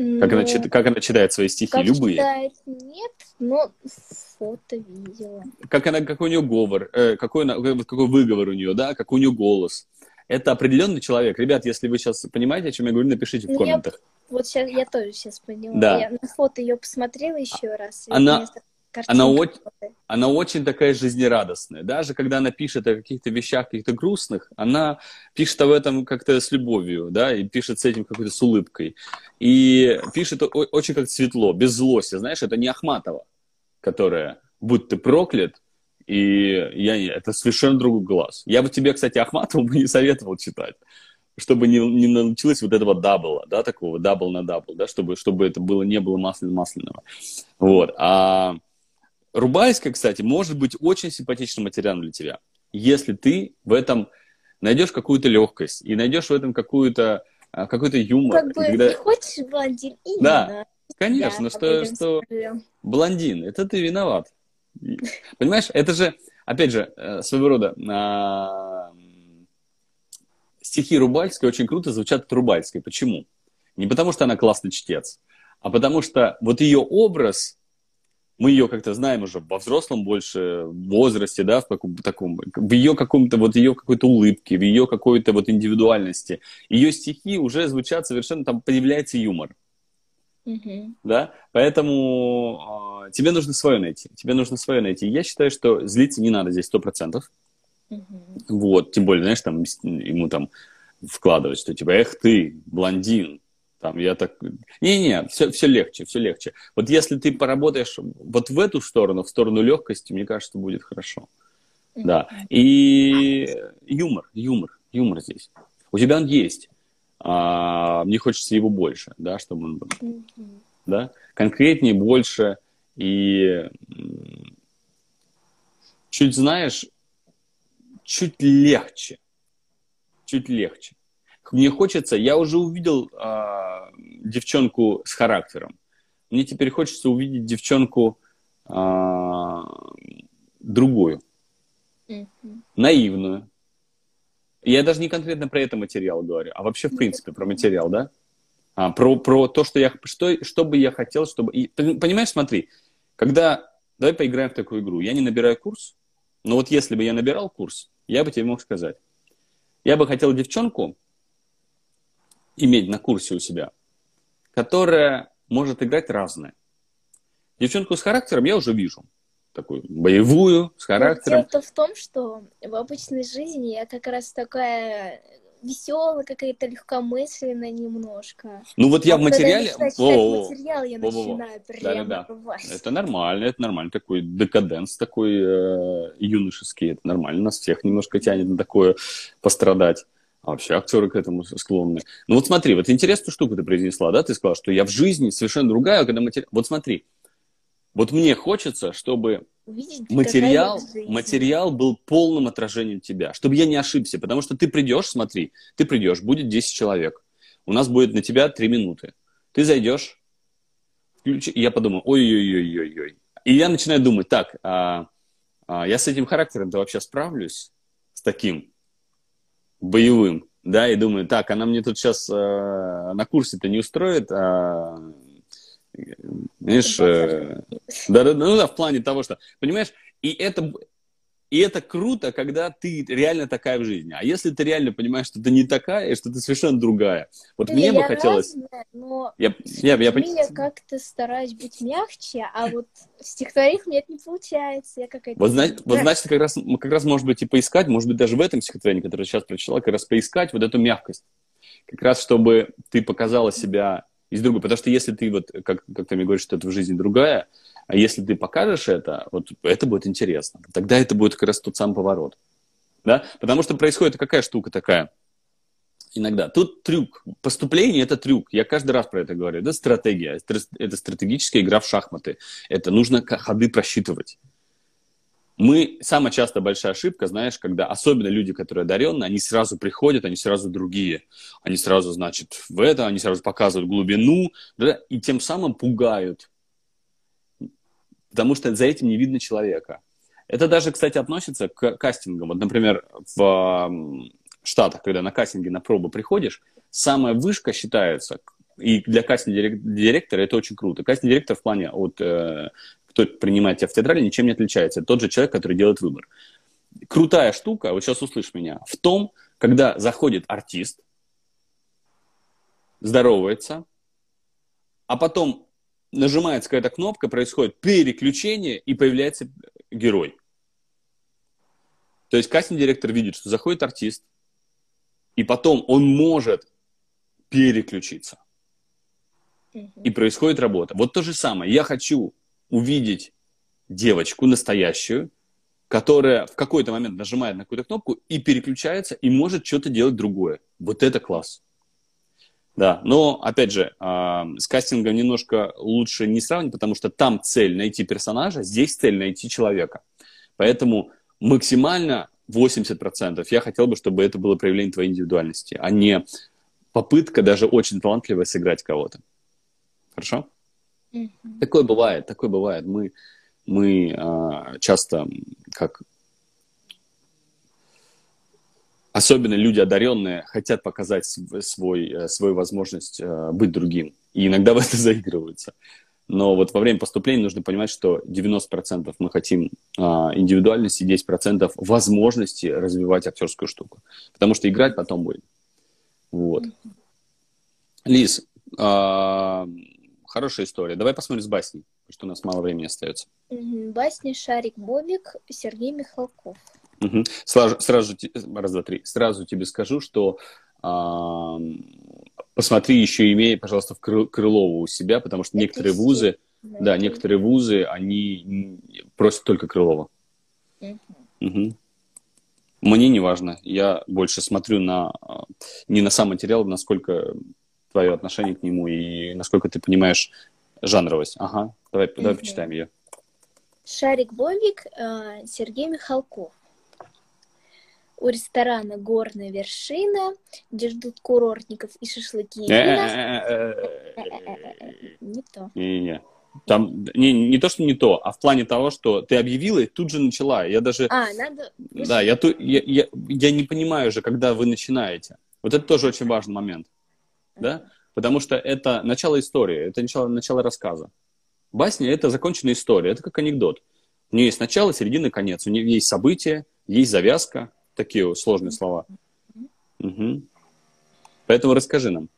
Ну, как, она, ну, как она читает свои стихи, как любые? Читает, нет, но фото видела. Как она, какой у нее говор, э, какой, она, какой выговор у нее, да, как у нее голос. Это определенный человек. Ребят, если вы сейчас понимаете, о чем я говорю, напишите в комментах. Я вот сейчас я тоже сейчас поняла. Да. Я на фото ее посмотрела еще раз. Она, она, очень, она очень такая жизнерадостная. Даже когда она пишет о каких-то вещах, каких-то грустных, она пишет об этом как-то с любовью, да, и пишет с этим какой-то с улыбкой. И пишет очень как светло, без злости. Знаешь, это не Ахматова, которая «будь ты проклят», и я, это совершенно другой глаз. Я бы тебе, кстати, Ахматову не советовал читать чтобы не, не научилось вот этого double а, да, такого double на double, да, чтобы, чтобы это было, не было масляного масляного. Вот. А Рубальская, кстати, может быть очень симпатичным материалом для тебя, если ты в этом найдешь какую-то легкость и найдешь в этом какую-то а, какой-то юмор. Как бы когда... не хочешь блондин, именно. Да, конечно, Я что, что блондин, это ты виноват. Понимаешь, это же, опять же, э, своего рода а, стихи Рубальской очень круто звучат от Рубальской. Почему? Не потому, что она классный чтец, а потому что вот ее образ, мы ее как-то знаем уже во взрослом больше возрасте, да, в каком-то таком, в ее каком-то вот ее какой-то улыбке, в ее какой-то вот индивидуальности. Ее стихи уже звучат совершенно, там появляется юмор. Mm-hmm. Да, поэтому э, тебе нужно свое найти. Тебе нужно свое найти. Я считаю, что злиться не надо здесь сто процентов. Mm-hmm. Вот, тем более, знаешь, там ему там вкладывать, что типа, эх ты, блондин, там, я так... Не-не, все, все легче, все легче. Вот если ты поработаешь вот в эту сторону, в сторону легкости, мне кажется, будет хорошо. Mm-hmm. Да. И юмор, юмор, юмор здесь. У тебя он есть. А, мне хочется его больше, да, чтобы он был. Mm-hmm. Да? Конкретнее, больше. И чуть, знаешь, чуть легче. Чуть легче мне хочется, я уже увидел а, девчонку с характером. Мне теперь хочется увидеть девчонку а, другую, mm-hmm. наивную. Я даже не конкретно про это материал говорю, а вообще в принципе про материал, да? А, про, про то, что я, что, что бы я хотел, чтобы... И, понимаешь, смотри, когда... Давай поиграем в такую игру. Я не набираю курс, но вот если бы я набирал курс, я бы тебе мог сказать. Я бы хотел девчонку, иметь на курсе у себя, которая может играть разное. Девчонку с характером я уже вижу. Такую боевую, с характером. Дело в том, что в обычной жизни я как раз такая веселая, какая-то легкомысленная немножко. Ну вот я а в материале... Когда я материал, я начинаю прямо да, да, да. Это нормально, это нормально. Такой декаденс такой э, юношеский. Это нормально. Нас всех немножко тянет на такое пострадать. А вообще актеры к этому склонны. Ну вот смотри, вот интересную штуку ты произнесла, да? Ты сказала, что я в жизни совершенно другая, когда материал... Вот смотри, вот мне хочется, чтобы Увидеть, материал, материал был полным отражением тебя, чтобы я не ошибся, потому что ты придешь, смотри, ты придешь, будет 10 человек, у нас будет на тебя 3 минуты. Ты зайдешь, включи, и я подумаю, ой-ой-ой-ой-ой. И я начинаю думать, так, а, а, я с этим характером-то вообще справлюсь, с таким, боевым, да, и думаю, так, она мне тут сейчас э, на курсе-то не устроит, а, знаешь, э, да, да, ну да, в плане того, что, понимаешь, и это, и это круто, когда ты реально такая в жизни. А если ты реально понимаешь, что ты не такая, и что ты совершенно другая. Вот не, мне бы хотелось... Разная, но я, я, я, я как-то стараюсь быть мягче, а вот в стихотворениях мне это не получается. Я какая-то... Вот, значит, вот значит, как раз, как раз, может быть, и поискать, может быть, даже в этом стихотворении, которое сейчас прочитала, как раз поискать вот эту мягкость. Как раз, чтобы ты показала себя из другой. Потому что если ты, вот, как, как ты мне говоришь, что это в жизни другая, а если ты покажешь это, вот это будет интересно. Тогда это будет как раз тот самый поворот. Да? Потому что происходит какая штука такая иногда. Тут трюк. Поступление – это трюк. Я каждый раз про это говорю. Это стратегия. Это стратегическая игра в шахматы. Это нужно ходы просчитывать. Мы, самая часто большая ошибка, знаешь, когда особенно люди, которые одаренные, они сразу приходят, они сразу другие. Они сразу, значит, в это, они сразу показывают глубину, да, и тем самым пугают потому что за этим не видно человека. Это даже, кстати, относится к кастингам. Вот, например, в Штатах, когда на кастинге на пробу приходишь, самая вышка считается, и для кастинг-директора это очень круто. Кастинг-директор в плане от э, кто принимает тебя в театрале, ничем не отличается. Это тот же человек, который делает выбор. Крутая штука, вот сейчас услышь меня, в том, когда заходит артист, здоровается, а потом нажимается какая-то кнопка, происходит переключение, и появляется герой. То есть кастинг-директор видит, что заходит артист, и потом он может переключиться. И происходит работа. Вот то же самое. Я хочу увидеть девочку настоящую, которая в какой-то момент нажимает на какую-то кнопку и переключается, и может что-то делать другое. Вот это класс. Да, но, опять же, э, с кастингом немножко лучше не сравнивать, потому что там цель найти персонажа, здесь цель найти человека. Поэтому максимально 80% я хотел бы, чтобы это было проявление твоей индивидуальности, а не попытка даже очень талантливо сыграть кого-то. Хорошо? Mm-hmm. Такое бывает, такое бывает. Мы, мы э, часто как особенно люди одаренные хотят показать свой, э, свою возможность э, быть другим. И иногда в это заигрываются. Но вот во время поступления нужно понимать, что 90% мы хотим а, индивидуальности, 10% возможности развивать актерскую штуку. Потому что играть потом будет. Вот. Лиз, а, хорошая история. Давай посмотрим с басней, что у нас мало времени остается. Басни Шарик Бобик, Сергей Михалков. Угу. Сразу, сразу, раз, два, три. Сразу тебе скажу, что а, посмотри еще, имея, пожалуйста, в Крылова у себя, потому что Это некоторые все. вузы, да, да, некоторые вузы, они просят только Крылова. Угу. Угу. Мне не важно. Я больше смотрю на не на сам материал, насколько твое отношение к нему и насколько ты понимаешь жанровость. Ага, давай, угу. давай почитаем ее. Шарик Бобик, э, Сергей Михалков у ресторана «Горная вершина», где ждут курортников и шашлыки. Не то. Не-не-не. Там не, не то, что не то, а в плане того, что ты объявила и тут же начала. Я даже... А, надо... Да, я, я, я, я не понимаю же, когда вы начинаете. Вот это тоже очень важный момент. Да? Потому что это начало истории, это начало, начало рассказа. Басня – это законченная история, это как анекдот. У нее есть начало, середина, конец. У нее есть событие, есть завязка, такие сложные слова. Угу. Поэтому расскажи нам.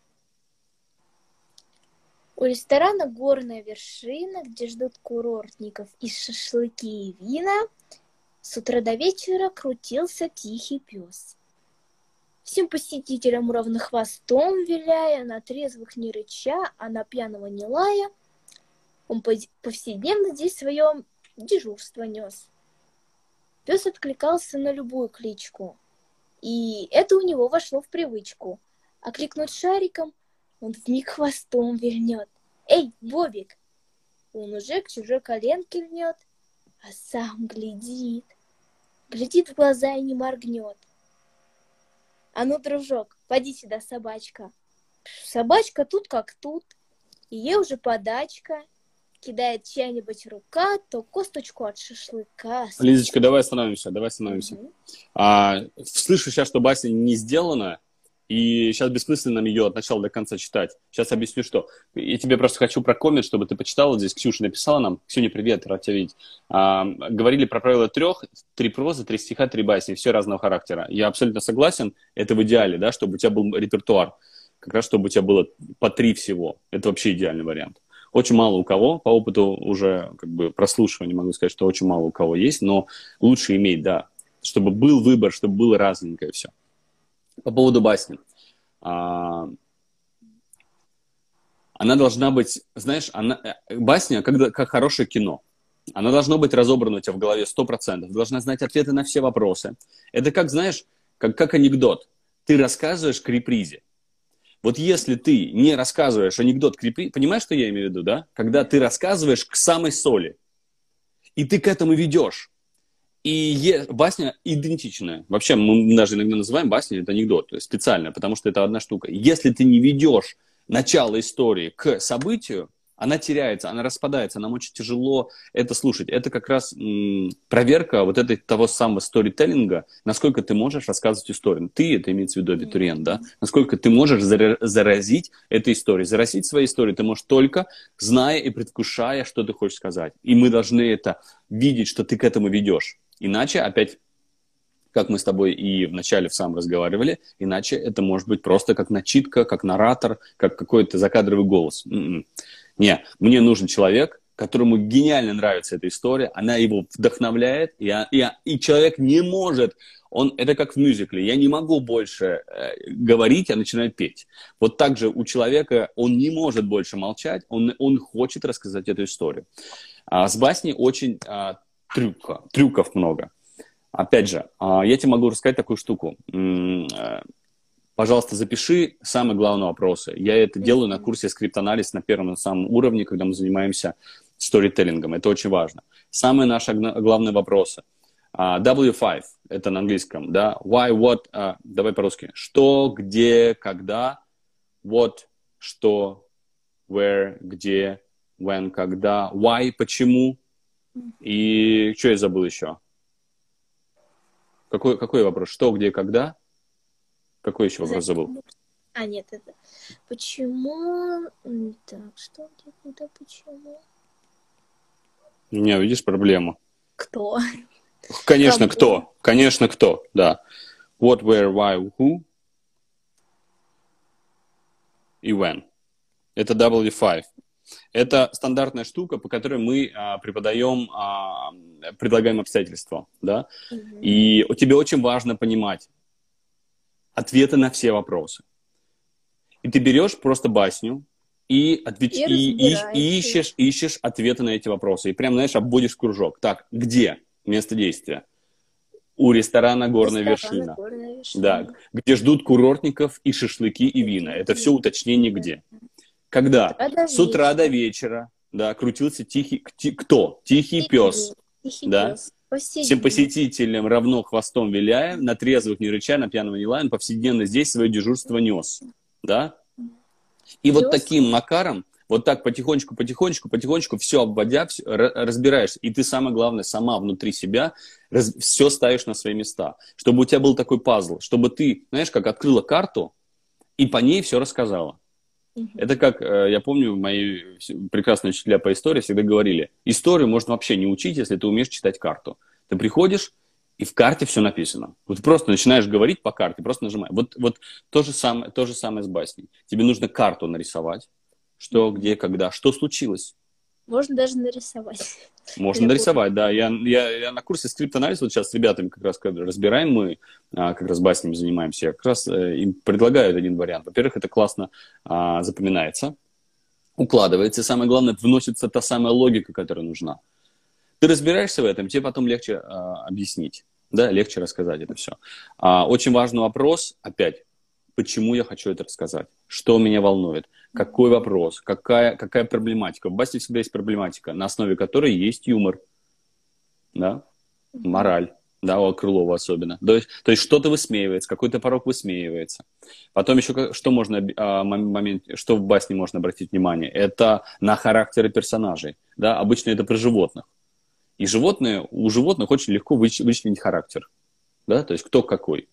У ресторана «Горная вершина», где ждут курортников и шашлыки и вина, с утра до вечера крутился тихий пес. Всем посетителям ровно хвостом виляя, на трезвых не рыча, а на пьяного не лая, он повседневно здесь свое дежурство нес. Пес откликался на любую кличку, и это у него вошло в привычку. А кликнуть шариком он вмиг хвостом вильнет. «Эй, Бобик!» Он уже к чужой коленке льнет, а сам глядит. Глядит в глаза и не моргнет. «А ну, дружок, поди сюда, собачка!» Собачка тут как тут, ей уже подачка, кидает чья-нибудь рука, то косточку от шашлыка. Лизочка, давай остановимся, давай остановимся. Угу. А, слышу сейчас, что басня не сделана, и сейчас бессмысленно ее от начала до конца читать. Сейчас объясню, что. Я тебе просто хочу прокоммент, чтобы ты почитала. Здесь Ксюша написала нам. Ксюня, привет, рад тебя видеть. А, говорили про правило трех. Три прозы, три стиха, три басни. Все разного характера. Я абсолютно согласен. Это в идеале, да, чтобы у тебя был репертуар. Как раз, чтобы у тебя было по три всего. Это вообще идеальный вариант. Очень мало у кого, по опыту уже как бы прослушивания могу сказать, что очень мало у кого есть, но лучше иметь, да, чтобы был выбор, чтобы было разненькое все. По поводу басни. А, она должна быть, знаешь, она, э, басня как, как хорошее кино. Она должна быть разобрана у тебя в голове 100%. Ты должна знать ответы на все вопросы. Это как, знаешь, как, как анекдот. Ты рассказываешь к репризе. Вот если ты не рассказываешь анекдот крепли, понимаешь, что я имею в виду, да? Когда ты рассказываешь к самой соли, и ты к этому ведешь. И е... басня идентичная. Вообще, мы даже иногда называем басню это анекдот, то есть специально, потому что это одна штука. Если ты не ведешь начало истории к событию, она теряется, она распадается, нам очень тяжело это слушать. Это как раз м, проверка вот этой того самого сторителлинга, насколько ты можешь рассказывать историю. Ты, это имеется в виду абитуриент, да? Насколько ты можешь заразить этой историей. Заразить своей историей ты можешь только зная и предвкушая, что ты хочешь сказать. И мы должны это видеть, что ты к этому ведешь. Иначе, опять как мы с тобой и вначале в самом разговаривали, иначе это может быть просто как начитка, как наратор, как какой-то закадровый голос. М-м. Не, мне нужен человек, которому гениально нравится эта история, она его вдохновляет, и, и, и человек не может, он, это как в мюзикле, я не могу больше э, говорить, я начинаю петь. Вот так же у человека, он не может больше молчать, он, он хочет рассказать эту историю. А с басней очень а, трюка, трюков много. Опять же, а, я тебе могу рассказать такую штуку. Э, пожалуйста, запиши самые главные вопросы. Я это делаю на курсе скриптанализ на первом на самом уровне, когда мы занимаемся сторителлингом. Это очень важно. Самые наши главные вопросы. Uh, W5, это на английском, да. Why, what, uh, давай по-русски. Что, где, когда. What, что, where, где, when, когда. Why, почему. И что я забыл еще? Какой, какой вопрос? Что, где, когда? Какой еще вопрос забыл? А, нет, это... Почему... Так, что, где, когда, почему? Не, видишь проблему. Кто? Конечно, кто. Конечно, кто, да. What, where, why, who. И when. Это W5. Это стандартная штука, по которой мы а, преподаем, а, предлагаем обстоятельства, да. Mm-hmm. И тебе очень важно понимать ответы на все вопросы. И ты берешь просто басню, и, отвеч... и, и, и ищешь, ищешь ответы на эти вопросы. И прям, знаешь, обводишь кружок. Так, где место действия? У ресторана «Горная вершина». «Горная вершина». Да, где ждут курортников и шашлыки, и вина. Это все уточнение где. Когда? С утра до вечера. Да, крутился тихий... Ти... Кто? Тихий, тихий пес. Тихий да? пес. Всем посетителям равно хвостом виляя, на трезвых не рыча, на пьяного не лаем, повседневно здесь свое дежурство нес. Да? И вот таким макаром, вот так потихонечку, потихонечку, потихонечку, все обводя, все, разбираешься. И ты, самое главное, сама внутри себя раз, все ставишь на свои места. Чтобы у тебя был такой пазл, чтобы ты, знаешь, как открыла карту и по ней все рассказала. Это как, э, я помню, мои прекрасные учителя по истории всегда говорили, историю можно вообще не учить, если ты умеешь читать карту. Ты приходишь, и в карте все написано. Вот просто начинаешь говорить по карте, просто нажимай. Вот, вот то, же самое, то же самое с басней. Тебе нужно карту нарисовать. Что, где, когда, что случилось. Можно даже нарисовать. Можно нарисовать, да. Я, я, я на курсе скрипт-анализ вот сейчас с ребятами как раз разбираем, мы а, как раз баснями занимаемся. Я как раз э, им предлагаю один вариант. Во-первых, это классно а, запоминается, укладывается, и самое главное, вносится та самая логика, которая нужна. Ты разбираешься в этом, тебе потом легче а, объяснить да, легче рассказать это все. А, очень важный вопрос, опять, почему я хочу это рассказать, что меня волнует, какой вопрос, какая, какая проблематика. В басне всегда есть проблематика, на основе которой есть юмор, да, мораль, да, у Крылова особенно. То есть, то есть что-то высмеивается, какой-то порог высмеивается. Потом еще что можно, а, момент, что в басне можно обратить внимание, это на характеры персонажей, да, обычно это про животных. И животные, у животных очень легко вычленить характер. Да? То есть кто какой.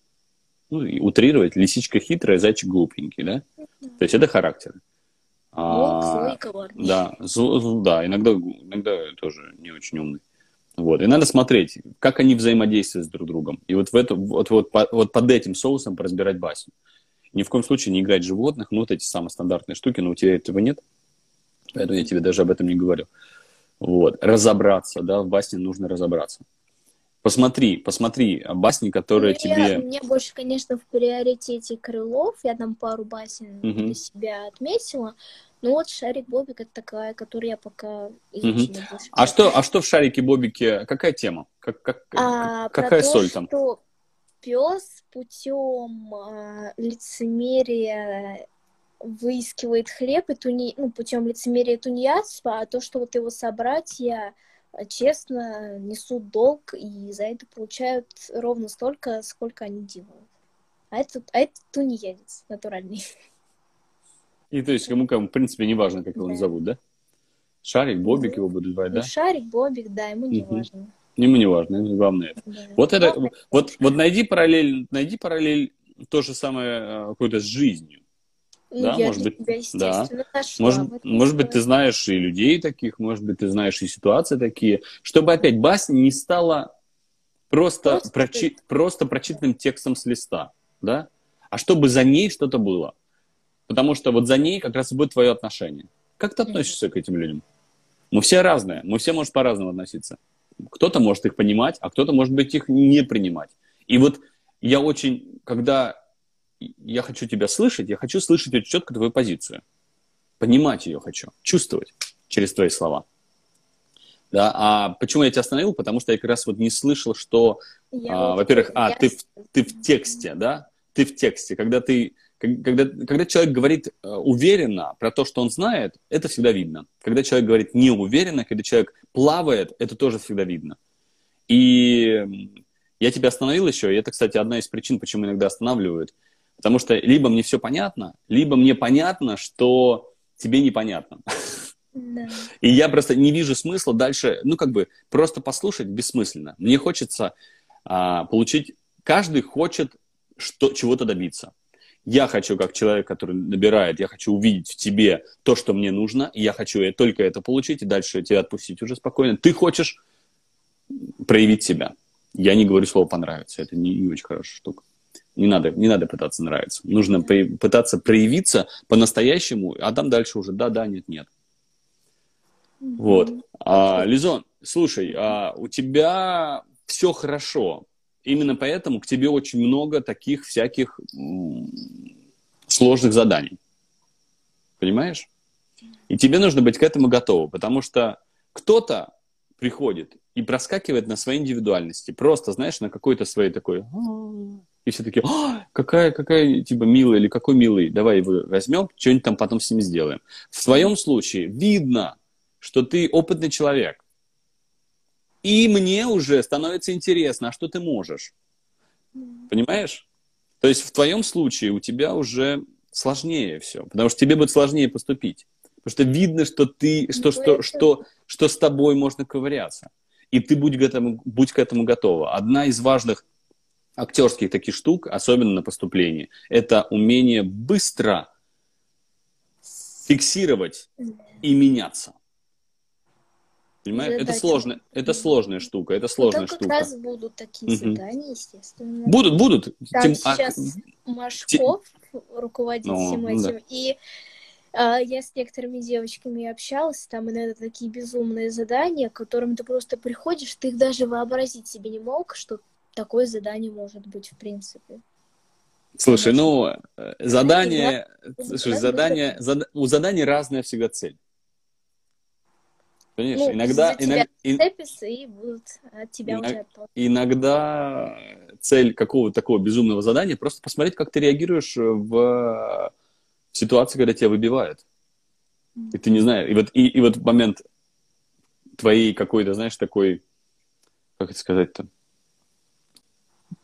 Ну, утрировать, лисичка хитрая, зайчик глупенький, да? То есть это характер. Волк а, злой коварный. Да, зл, да иногда, иногда тоже не очень умный. Вот. И надо смотреть, как они взаимодействуют с друг другом. И вот, в это, вот, вот, по, вот под этим соусом поразбирать басню. Ни в коем случае не играть животных, ну вот эти самые стандартные штуки, но у тебя этого нет. Поэтому я тебе даже об этом не говорю. Вот. Разобраться, да, в басне нужно разобраться. Посмотри, посмотри басни, которые ну, тебе... Мне больше, конечно, в приоритете Крылов. Я там пару басен угу. для себя отметила. Ну вот Шарик Бобик это такая, которую я пока изучила угу. А что, а что в Шарике Бобике? Какая тема? Как, как, а, какая то, соль там? Что пес путем а, лицемерия выискивает хлеб и туни... ну, путем лицемерия тунеядства, а то, что вот его собратья честно несут долг и за это получают ровно столько, сколько они делают. А это, а это тунеядец натуральный. И то есть кому кому, в принципе, не важно, как его да. зовут, да? Шарик, Бобик его будут звать, да? Ну, Шарик, Бобик, да, ему не угу. важно. Ему не важно, главное это. Да. Вот это, вот, вот найди параллель, найди параллель то же самое э, какое-то с жизнью. Ну, да, может быть, да. Нашла, может, может быть, ты знаешь и людей таких, может быть, ты знаешь и ситуации такие, чтобы опять басня не стала просто, просто, прочи, просто прочитанным текстом с листа, да, а чтобы за ней что-то было. Потому что вот за ней как раз и будет твое отношение. Как ты относишься к этим людям? Мы все разные, мы все, может, по-разному относиться. Кто-то может их понимать, а кто-то, может быть, их не принимать. И вот я очень, когда я хочу тебя слышать, я хочу слышать очень четко твою позицию. Понимать ее хочу, чувствовать через твои слова. Да, а почему я тебя остановил? Потому что я как раз вот не слышал, что, а, во-первых, а, ты, в, ты в тексте, да? Ты в тексте. Когда ты когда, когда человек говорит э, уверенно про то, что он знает, это всегда видно. Когда человек говорит неуверенно, когда человек плавает, это тоже всегда видно. И я тебя остановил еще, и это, кстати, одна из причин, почему иногда останавливают. Потому что либо мне все понятно, либо мне понятно, что тебе непонятно. Да. И я просто не вижу смысла дальше, ну, как бы, просто послушать бессмысленно. Мне хочется а, получить, каждый хочет что, чего-то добиться. Я хочу, как человек, который набирает, я хочу увидеть в тебе то, что мне нужно, и я хочу только это получить, и дальше тебя отпустить уже спокойно. Ты хочешь проявить себя. Я не говорю слово «понравится», это не, не очень хорошая штука. Не надо, не надо пытаться нравиться. Нужно при, пытаться проявиться по-настоящему, а там дальше уже да, да, нет, нет. Вот. А, Лизон, слушай, а у тебя все хорошо. Именно поэтому к тебе очень много таких всяких сложных заданий. Понимаешь? И тебе нужно быть к этому готовым, потому что кто-то приходит и проскакивает на своей индивидуальности. Просто, знаешь, на какой-то своей такой... И все таки какая, какая, типа, милая или какой милый, давай его возьмем, что-нибудь там потом с ним сделаем. В своем случае видно, что ты опытный человек. И мне уже становится интересно, а что ты можешь? Понимаешь? То есть в твоем случае у тебя уже сложнее все, потому что тебе будет сложнее поступить. Потому что видно, что ты, что, что, что, что с тобой можно ковыряться. И ты будь к, этому, будь к этому готова. Одна из важных актерских таких штук, особенно на поступлении, это умение быстро фиксировать и меняться. Понимаешь? Это сложно, это сложная штука, это сложная штука. как раз будут такие угу. задания, естественно. Будут, будут. Там Тем, а сейчас а... Машков Тем... руководит ну, всем этим, да. и а, я с некоторыми девочками общалась, там иногда такие безумные задания, к которым ты просто приходишь, ты их даже вообразить себе не мог, что такое задание может быть в принципе. Слушай, ну, э, задание, слушай, задание, зад... у задания разная всегда цель. Конечно, ну, иногда... иногда и будут от тебя иногда, иногда цель какого-то такого безумного задания просто посмотреть, как ты реагируешь в ситуации, когда тебя выбивают. И ты не знаешь. И вот, и, и вот момент твоей какой-то, знаешь, такой, как это сказать-то,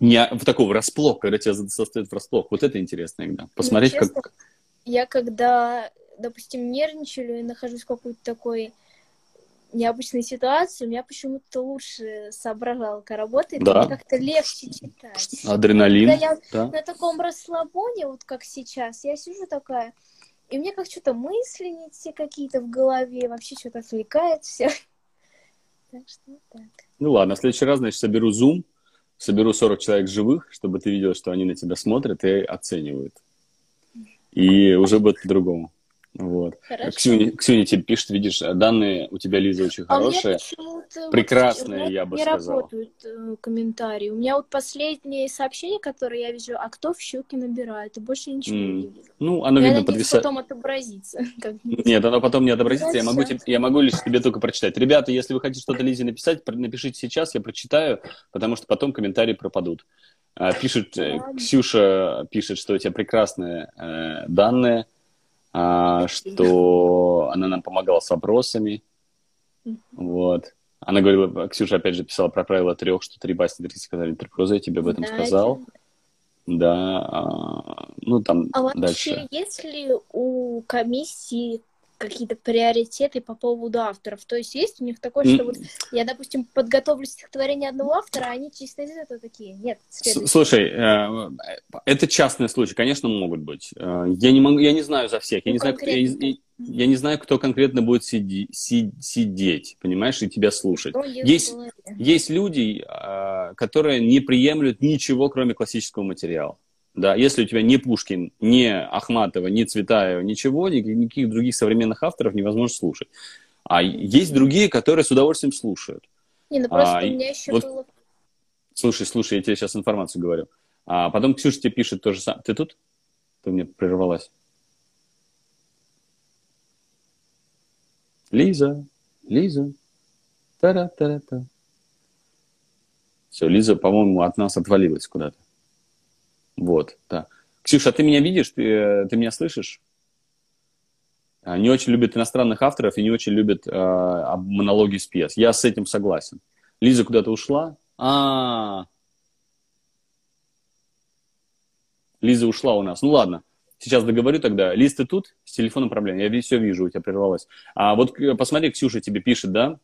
не в такого расплох, когда тебя состоит врасплох. Вот это интересно иногда. Посмотреть, ну, честно, как... Я когда, допустим, нервничаю и нахожусь в какой-то такой необычной ситуации, у меня почему-то лучше соображалка работает, да. как-то легче читать. Адреналин, Когда я да. на таком расслабоне, вот как сейчас, я сижу такая, и мне как что-то мысли не те какие-то в голове, вообще что-то отвлекает все. Так что так. Ну ладно, в следующий раз, значит, соберу зум, соберу 40 человек живых, чтобы ты видел, что они на тебя смотрят и оценивают. И уже будет по-другому. Вот. Ксюня, Ксюня тебе пишет, видишь, данные у тебя, Лиза, очень а хорошие. Прекрасные, вот, я бы не сказал. Не работают э, комментарии. У меня вот последнее сообщение, которое я вижу, а кто в щеки набирает, и больше ничего mm. не вижу. Ну, оно, я видно, подвисает. потом отобразится. Нет, оно потом не отобразится. Я могу, тебе, я могу лишь тебе только прочитать. Ребята, если вы хотите что-то Лизе написать, напишите сейчас, я прочитаю, потому что потом комментарии пропадут. А, пишет, э, Ксюша пишет, что у тебя прекрасные э, данные а, что она нам помогала с вопросами. Вот. Она говорила, Ксюша опять же писала про правила трех, что три басни, три сказали три прозы, я тебе об этом да, сказал. Это... Да, а, ну там а вообще, дальше. есть ли у комиссии какие-то приоритеты по поводу авторов. То есть есть у них такое, что вот я, допустим, подготовлю стихотворение одного автора, а они чисто из этого такие. Нет, Слушай, э, это частный случай, конечно, могут быть. Э, я не могу, я не знаю за всех, я ну, не знаю, я, я не знаю, кто конкретно будет сиди, си, сидеть, понимаешь, и тебя слушать. Есть, есть люди, э, которые не приемлют ничего, кроме классического материала. Да, если у тебя не Пушкин, не Ахматова, не Цветаева, ничего, никаких других современных авторов невозможно слушать. А есть другие, которые с удовольствием слушают. Не, ну просто а, у меня еще вот, было... Слушай, слушай, я тебе сейчас информацию говорю. А потом Ксюша тебе пишет то же самое. Ты тут? Ты мне прервалась. Лиза, Лиза, та-ра-та-ра-та. Все, Лиза, по-моему, от нас отвалилась куда-то. Вот, да. Ксюша, а ты меня видишь? Ты, э, ты меня слышишь? А, не очень любит иностранных авторов и не очень любит э, монологи с пьес. Я с этим согласен. Лиза куда-то ушла. А, -а, а Лиза ушла у нас. Ну ладно, сейчас договорю тогда. Лиз, ты тут? С телефоном проблема. Я все вижу, у тебя прервалось. А вот э, посмотри, Ксюша тебе пишет, да?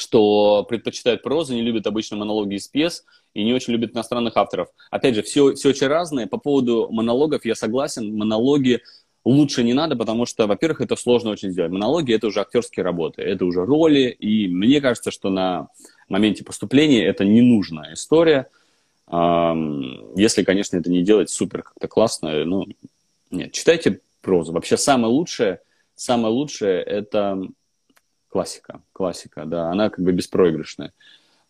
Что предпочитает прозу, не любит обычно монологи из пьес и не очень любит иностранных авторов. Опять же, все, все очень разное. По поводу монологов я согласен. Монологи лучше не надо, потому что, во-первых, это сложно очень сделать. Монологи – это уже актерские работы, это уже роли, и мне кажется, что на моменте поступления это ненужная история. Если, конечно, это не делать супер как-то классно, ну, нет, читайте прозу. Вообще самое лучшее, самое лучшее – это классика, классика, да, она как бы беспроигрышная.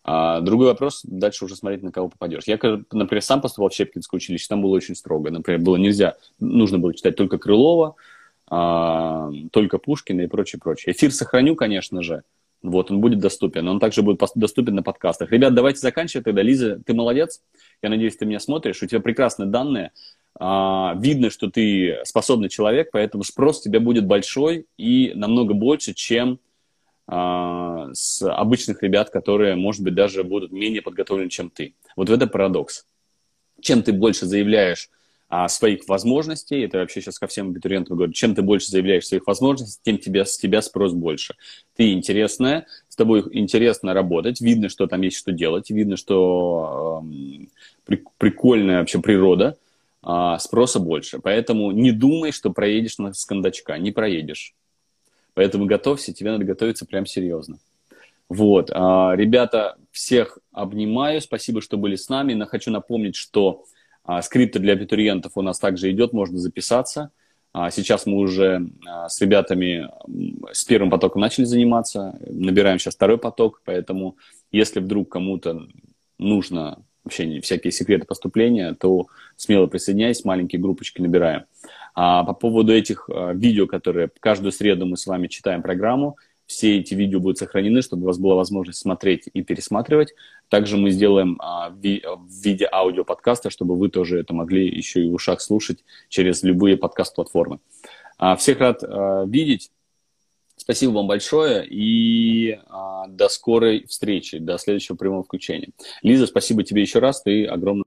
А другой вопрос, дальше уже смотреть, на кого попадешь. Я, например, сам поступал в Щепкинское училище, там было очень строго. Например, было нельзя, нужно было читать только Крылова, а, только Пушкина и прочее, прочее. Эфир сохраню, конечно же, вот, он будет доступен. Он также будет доступен на подкастах. Ребят, давайте заканчивать тогда. Лиза, ты молодец. Я надеюсь, ты меня смотришь. У тебя прекрасные данные. А, видно, что ты способный человек, поэтому спрос тебя будет большой и намного больше, чем с обычных ребят, которые, может быть, даже будут менее подготовлены, чем ты. Вот в это парадокс. Чем ты больше заявляешь о своих возможностей, это вообще сейчас ко всем абитуриентам говорю, чем ты больше заявляешь своих возможностей, тем тебя, с тебя спрос больше. Ты интересная, с тобой интересно работать, видно, что там есть что делать, видно, что э, прикольная вообще природа, э, спроса больше. Поэтому не думай, что проедешь на скандачка, не проедешь. Поэтому готовься, тебе надо готовиться прям серьезно. Вот, а, ребята, всех обнимаю, спасибо, что были с нами. Хочу напомнить, что а, скрипты для абитуриентов у нас также идет, можно записаться. А, сейчас мы уже с ребятами с первым потоком начали заниматься, набираем сейчас второй поток, поэтому если вдруг кому-то нужно вообще всякие секреты поступления, то смело присоединяйся, маленькие группочки набираем. А по поводу этих а, видео, которые каждую среду мы с вами читаем программу, все эти видео будут сохранены, чтобы у вас была возможность смотреть и пересматривать. Также мы сделаем а, в виде аудиоподкаста, чтобы вы тоже это могли еще и в ушах слушать через любые подкаст-платформы. А, всех рад видеть. Спасибо вам большое и а, до скорой встречи, до следующего прямого включения. Лиза, спасибо тебе еще раз, ты огромный